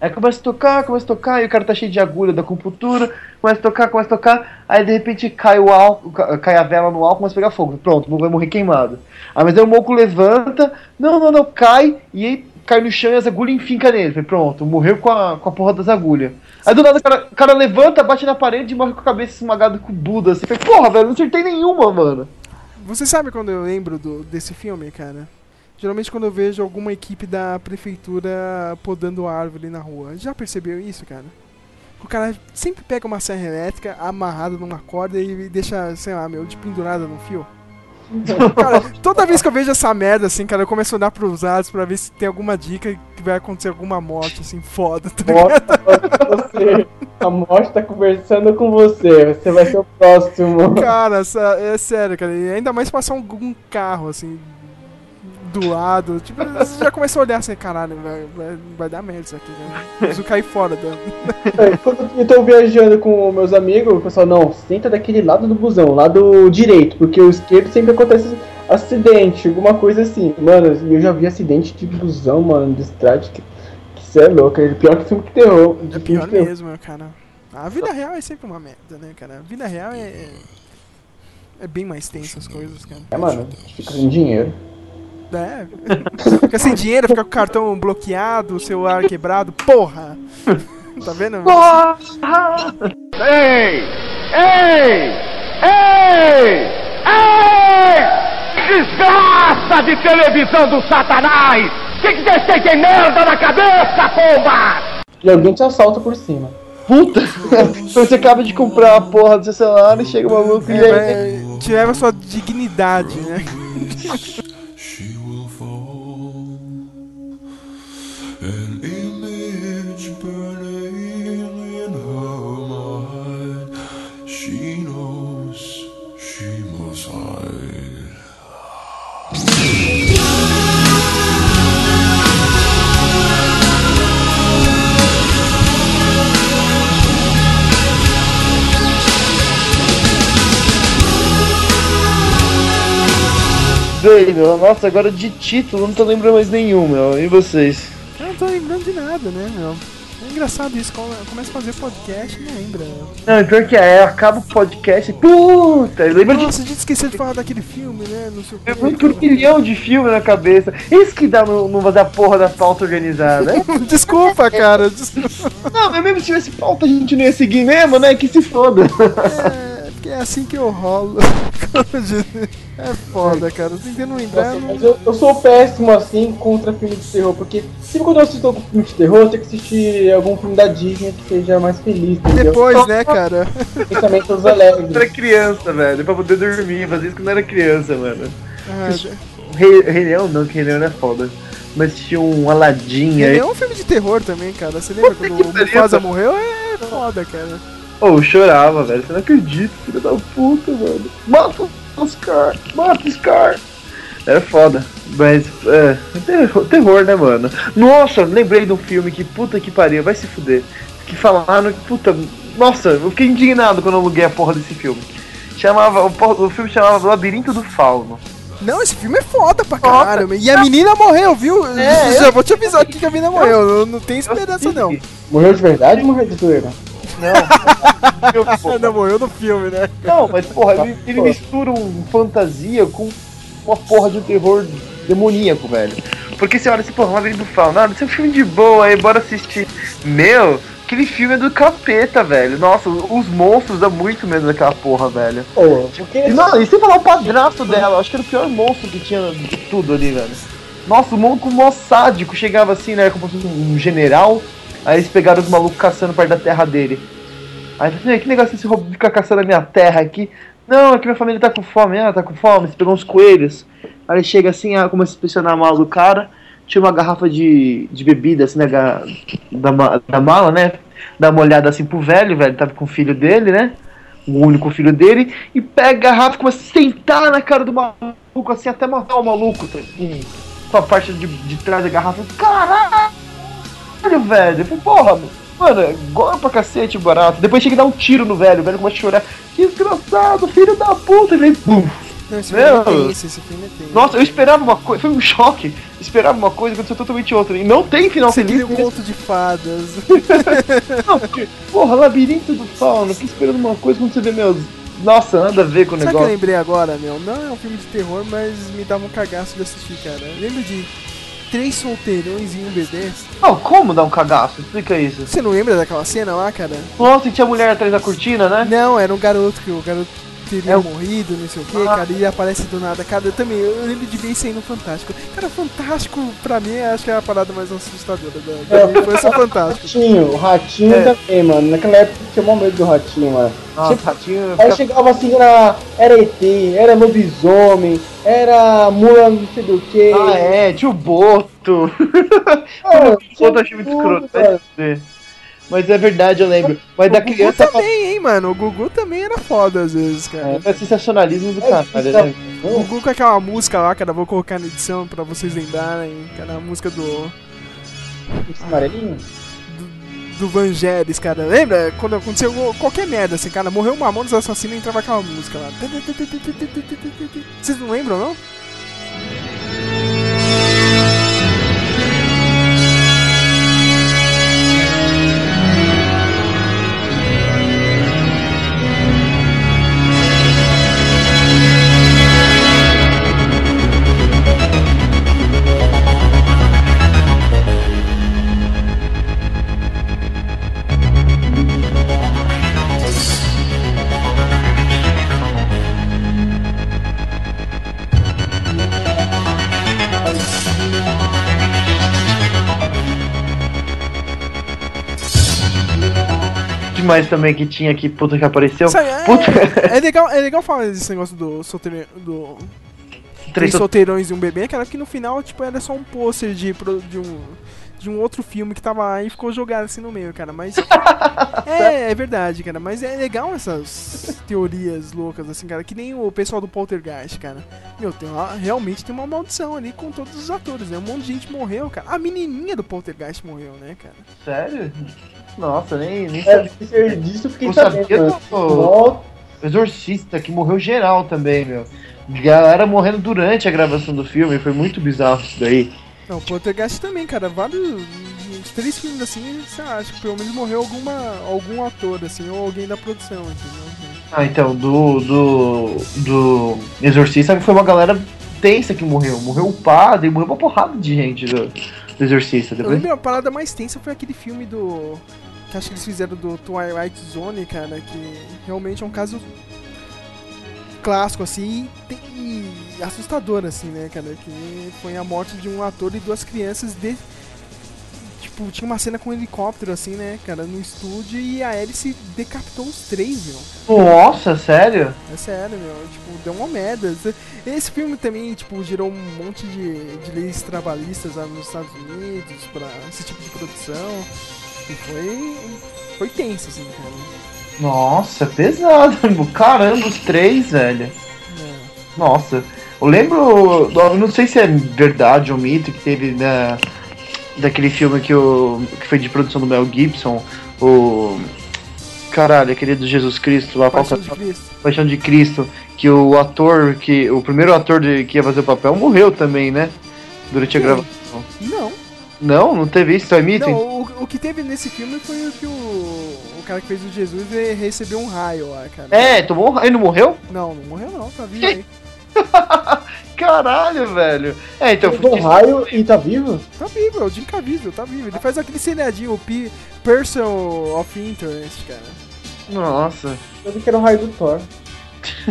Aí começa a tocar, começa a tocar, e o cara tá cheio de agulha da compultura, começa a tocar, começa a tocar, aí de repente cai o álcool, ca- cai a vela no álcool, começa a pegar fogo. Pronto, vai morrer queimado. Aí mas aí o Moco levanta, não, não, não, cai, e aí cai no chão e as agulhas enfincam nele. Pronto, morreu com a, com a porra das agulhas. Aí do nada o cara, o cara levanta, bate na parede e morre com a cabeça esmagada com o Buda. Assim, porra, velho, não acertei nenhuma, mano. Você sabe quando eu lembro do, desse filme, cara? Geralmente quando eu vejo alguma equipe da prefeitura podando árvore na rua. Já percebeu isso, cara? O cara sempre pega uma serra elétrica amarrada numa corda e deixa, sei lá, meu, de pendurada no fio. Cara, toda vez que eu vejo essa merda, assim, cara, eu começo a olhar pros lados pra ver se tem alguma dica que vai acontecer alguma morte, assim, foda, tá ligado? tá. A morte tá conversando com você. Você vai ser o próximo. Cara, essa- é sério, cara. E ainda mais passar um, um carro, assim, do lado. Tipo, você já começa a olhar assim, caralho, vai, vai, vai dar merda isso aqui, né? Preciso cair fora da. É, Quando eu tô viajando com meus amigos, o pessoal, não, senta daquele lado do busão, lado direito, porque o esquerdo sempre acontece acidente, alguma coisa assim. Mano, eu já vi acidente de busão, mano, de estrada, que, que cê é louco, é pior que filme que terror. É pior terror. mesmo, cara. A vida real é sempre uma merda, né, cara? A vida real é. É bem mais tensa as coisas, cara. É, mano, fica sem dinheiro. É. Fica sem dinheiro, fica com o cartão bloqueado, o celular quebrado, porra! Tá vendo? Porra! Ei! Ei! Ei! Ei! Desgraça de televisão do satanás! Que que vocês têm merda na cabeça, pomba? E alguém te assalta por cima. Puta! *laughs* Você acaba de comprar a porra do seu celular e chega o maluco e aí. É, te leva a sua dignidade, né? Bem, meu, nossa, agora de título não tô lembrando mais nenhum, meu. E vocês? Eu não tô lembrando de nada, né, meu? engraçado isso, come- começa a fazer podcast e não lembra. Não, pior que é, acaba o podcast e puta, lembra de Nossa, a gente esqueceu de falar daquele filme, né? Não sei o Eu quê. venho com um milhão de filmes na cabeça. Isso que dá no, não fazer a porra da pauta organizada. É? *laughs* Desculpa, cara. desculpa. Não, mas mesmo se tivesse pauta a gente não ia seguir mesmo, né? Que se foda. É, porque é assim que eu rolo. *laughs* é foda, cara. Eu tentando lembrar. Nossa, mas eu, eu sou péssimo assim contra filme de terror, porque sempre quando eu assisto algum filme de terror, eu tenho que assistir algum filme da Disney que seja mais feliz, entendeu? Depois, né, cara? Pensamentos Eu alegres. era criança, velho, pra poder dormir, fazer isso quando eu era criança, mano. Ah, Rei, Rei Leão não, que Rei Leão é foda. Mas tinha um Aladdin aí. é um filme de terror também, cara. Você lembra quando *laughs* o Mufasa morreu? É foda, cara. Eu chorava, velho. Você não acredita, filho da puta, mano. Mata o Scar, mata o Scar. Era foda. Mas, é, terror, terror, né, mano? Nossa, lembrei de um filme que, puta que pariu, vai se fuder. Que falaram que, puta, nossa, eu fiquei indignado quando eu aluguei a porra desse filme. Chamava, o, o filme chamava Labirinto do Fauno. Não, esse filme é foda pra caralho. meu. E a menina morreu, viu? É, Já vou te avisar aqui que a menina morreu. Não, não tem esperança, não. Morreu de verdade ou morreu de zoeira? Não, *laughs* não morreu no filme, né? Não, mas porra, ele, ele mistura um fantasia com uma porra de um terror demoníaco, velho. Porque você olha assim, porra, Labirinto do Fauno, não, isso é um filme de boa, aí bora assistir. Meu, aquele filme é do capeta, velho. Nossa, os monstros dão muito medo daquela porra, velho. porque... E, não, e sem falar o padrasto dela, eu acho que era o pior monstro que tinha de tudo ali, velho. Nossa, o monstro mó sádico chegava assim, né, como se fosse um general, aí eles pegaram os malucos caçando perto da terra dele. Aí assim, que negócio esse roubo ficar caçando a minha terra aqui? Não, é que minha família tá com fome. Ah, tá com fome, você pegou uns coelhos. Aí ele chega assim, ah, começa a inspecionar a mala do cara. Tinha uma garrafa de, de bebida assim ga- da, ma- da mala, né? Dá uma olhada assim pro velho, velho tava com o filho dele, né? O único filho dele. E pega a garrafa e começa a sentar na cara do maluco, assim, até matar o maluco. tá? Com, a parte de, de trás da garrafa. Caralho, velho. Falei, porra, mano, é igual pra cacete barato. Depois chega e dá um tiro no velho, o velho começa a chorar. Que desgraçado, filho da puta. Ele pum. Não, esse filme Meu. é tenso, esse filme é tenso. Nossa, eu esperava uma coisa, foi um choque. Eu esperava uma coisa, aconteceu totalmente outra. E não tem final Você feliz. um conto de fadas. *laughs* Não, porque, porra, labirinto do fauno, que esperando uma coisa quando você vê meus. Nossa, nada a ver com o Sabe o que eu negócio. lembrei agora, meu? Não é um filme de terror, mas me dava um cagaço de assistir, cara. Lembra de Três Solteirões e um Bebê? Não, como dar um cagaço? Explica isso. Você não lembra daquela cena lá, cara? Nossa, e tinha mulher atrás da cortina, né? Não, era um garoto que o garoto teria É o- morrido, não sei o que, Ah. cara, e aparece do nada. Cara, eu também, eu lembro de ver isso aí no Fantástico. Cara, Fantástico, pra mim, acho que é a parada mais assustadora da, da É, minha infância Fantástico. Ratinho, o ratinho É. também, mano. Naquela época eu tinha mó medo do ratinho, mano. Nossa, Tipo, ratinho. Aí chegava assim, era, era ET, era lobisomem, era mula não sei do que. Ah, é, tinha o Boto. Ah, o Boto eu achei muito escroto. Mas é verdade, eu lembro. Mas da O Gugu criança. também, hein, mano. O Gugu também era foda às vezes, cara. É sensacionalismo do caralho, né? O Gugu com aquela música lá, cara, vou colocar na edição pra vocês lembrarem, cara, a música do. Amarelinho? Do Vangelis, cara. Lembra? Quando aconteceu qualquer merda, assim, cara, morreu um Mamonas Assassino e entrava aquela música lá. Vocês não lembram, não? Demais também que tinha aqui, puta que apareceu. Sabe, é, é legal, é legal falar desse negócio do solteiro. Do, Três sol- solteirões e um bebê, cara, que no final, tipo, era só um pôster de, de um. De um outro filme que tava lá e ficou jogado assim no meio, cara. Mas. *laughs* é, é verdade, cara. Mas é legal essas teorias loucas, assim, cara. Que nem o pessoal do Poltergeist, cara. Meu, tem lá, realmente tem uma maldição ali com todos os atores, né? Um monte de gente morreu, cara. A menininha do Poltergeist morreu, né, cara? Sério? Nossa, nem, nem É, sabia. disso eu fiquei sabendo. sabia do Exorcista, que morreu geral também, meu. Galera morrendo durante a gravação do filme, foi muito bizarro isso daí. Não, o Poltergeist também, cara. Vários. Uns três filmes assim, você acha que pelo menos morreu alguma, algum ator, assim, ou alguém da produção, entendeu? Ah, então, do. do. do Exorcista foi uma galera tensa que morreu. Morreu o padre, morreu uma porrada de gente do, do Exorcista. Eu Depois... lembro a parada mais tensa foi aquele filme do. Que acho que eles fizeram do Twilight Zone, cara, que realmente é um caso clássico, assim, e, assustador, assim, né, cara? Que foi a morte de um ator e duas crianças de. Tipo, tinha uma cena com um helicóptero, assim, né, cara, no estúdio e a hélice decapitou os três, meu. Nossa, sério? É sério, meu. Tipo, deu uma merda. Esse filme também, tipo, gerou um monte de, de leis trabalhistas lá nos Estados Unidos pra esse tipo de produção. E foi. Foi tenso, assim, cara. Nossa, pesado. *laughs* Caramba, os três, velho. É. Nossa. Eu lembro. Eu não sei se é verdade ou mito que teve na, daquele filme que, o, que foi de produção do Mel Gibson. O. Caralho, aquele do Jesus Cristo lá, Paixão é? de Cristo. Paixão de Cristo, que o ator, que o primeiro ator de, que ia fazer o papel morreu também, né? Durante a gravação. Não. Não, não teve isso, é mito? Não, o, o que teve nesse filme foi o que o, o cara que fez o Jesus recebeu um raio lá, cara. É, tomou um raio, não morreu? Não, não morreu não, tá vivo aí. *laughs* Caralho, velho. É, então. Pegou raio e tá vivo? Tá vivo, é o Jim Caviezel, tá vivo. Ele faz aquele seriadinho, o P Person of Interest, cara. Nossa. Eu vi que era o raio do Thor.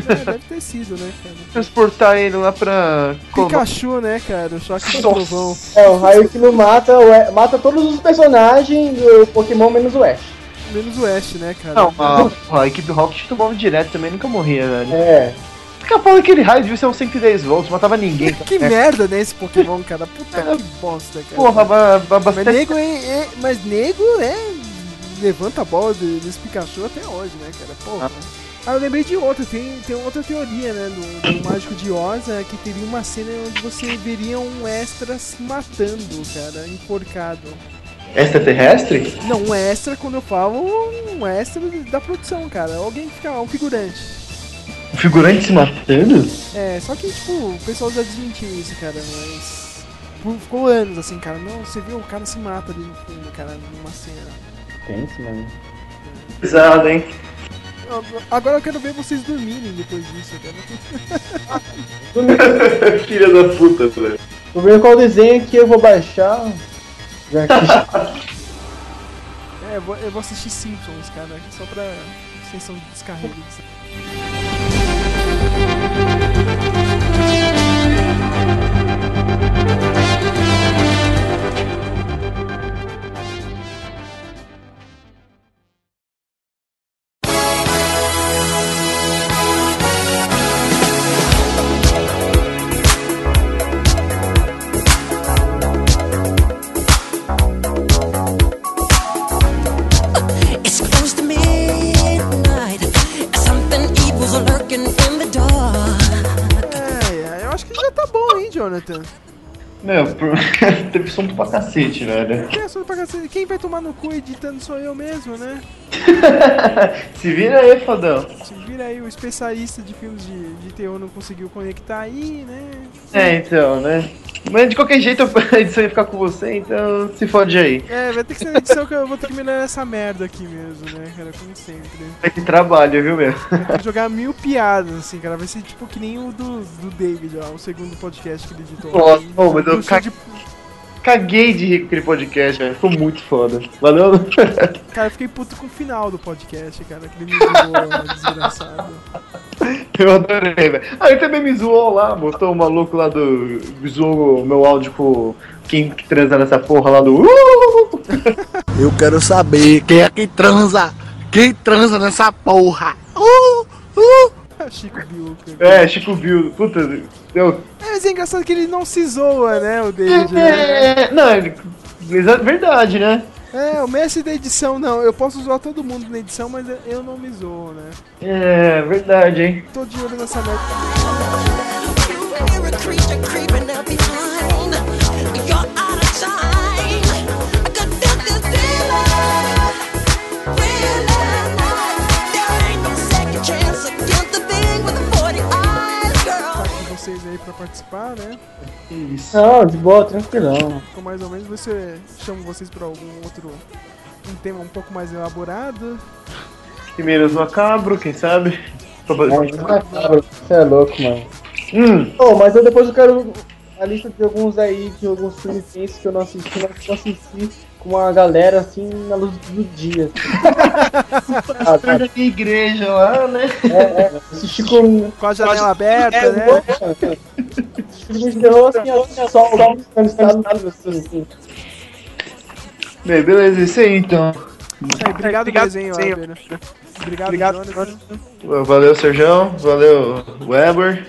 É, deve ter sido, né, cara? Transportar ele lá pra. Pikachu, né, cara? O choque do Nossa. trovão. É, o raio que não mata, mata todos os personagens do Pokémon menos o Ash. Menos o Ash, né, cara? Não, a, a equipe Rocket tomava direto também, nunca morria, velho. É. Fica falando que aquele raio devia ser uns 110 volts, matava ninguém. *laughs* Que merda, né, esse Pokémon, cara? Puta que bosta, cara. Porra, ba- ba- mas bastante. nego, é, é- mas nego, é. Levanta a bola de- desse Pikachu até hoje, né, cara? Porra. Ah, eu lembrei de outra, tem, tem outra teoria, né, do, do Mágico de Oz, é, que teria uma cena onde você veria um extra se matando, cara, enforcado. Extraterrestre? Não, um extra, quando eu falo, um extra da produção, cara. Alguém que fica, um figurante. Um figurante se matando? É, só que, tipo, o pessoal já desmentiu isso, cara, mas. por- Ficou anos assim, cara. Não, você viu o cara se mata ali no filme, cara, numa cena. Tenso, mano. Pesado, hein? Agora eu quero ver vocês dormirem depois disso, cara. *laughs* Filha da puta, velho. Tô vendo qual desenho que eu vou baixar. Já que É, eu vou, assistir Simpsons, cara, só pra extensão de descarrego. Meu, por- *laughs* teve som pra cacete, velho. É, só pra cacete. Quem vai tomar no cu editando sou eu mesmo, né? *laughs* Se vira aí, fodão. Se vira aí, o especialista de filmes de, de terror não conseguiu conectar aí, né? É, então, né? Mas de qualquer jeito *laughs* a edição ia ficar com você, então se fode aí. É, vai ter que ser na edição que eu vou ter que melhorar essa merda aqui mesmo, né, cara? Como sempre. Vai ter trabalho, viu, meu? Tem que jogar mil piadas, assim, cara. Vai ser tipo que nem o do, do David, ó, o segundo podcast que ele editou. Nossa, pô, mas eu ca- de- caguei de rir com aquele podcast, velho. Ficou muito foda. Valeu? *laughs* Cara, eu fiquei puto com o final do podcast, cara. Que ele me zoou, desgraçado. Eu adorei, velho. Ah, ele também me zoou lá, botou o maluco lá do. Me zoou o meu áudio com quem que transa nessa porra lá do. Uh! *laughs* Eu quero saber quem é que transa. Quem transa nessa porra? Uh, uh. *laughs* Chico Biuca. É, Chico Bill. Puta, eu. É, mas é engraçado que ele não se zoa, né, o David. né? É, não, ele- exa- verdade, né? É, o mestre da edição, não. Eu posso zoar todo mundo na edição, mas eu não me zoo, né? É, verdade, hein? Tô de olho nessa merda. Aí pra participar, né? Isso. Não, de boa, tranquilão. Ficou mais ou menos, você chamo vocês pra algum outro. Um tema um pouco mais elaborado. Primeiros macabro, quem sabe? Você é louco, mano. Hum. Oh, mas eu depois eu quero a lista de alguns aí, de alguns filmes que eu não assisti, mas que eu assisti com uma galera assim na luz do dia. *laughs* Ah, tá. na igreja lá, né? É, é, assisti com. Com a janela aberta, é, né? Terror assim, assim, assim, assim. Bem, beleza, isso aí então. É, obrigado, pelo desenho, Abner. Obrigado, Obrigado. Valeu, Serjão. Valeu, Weber.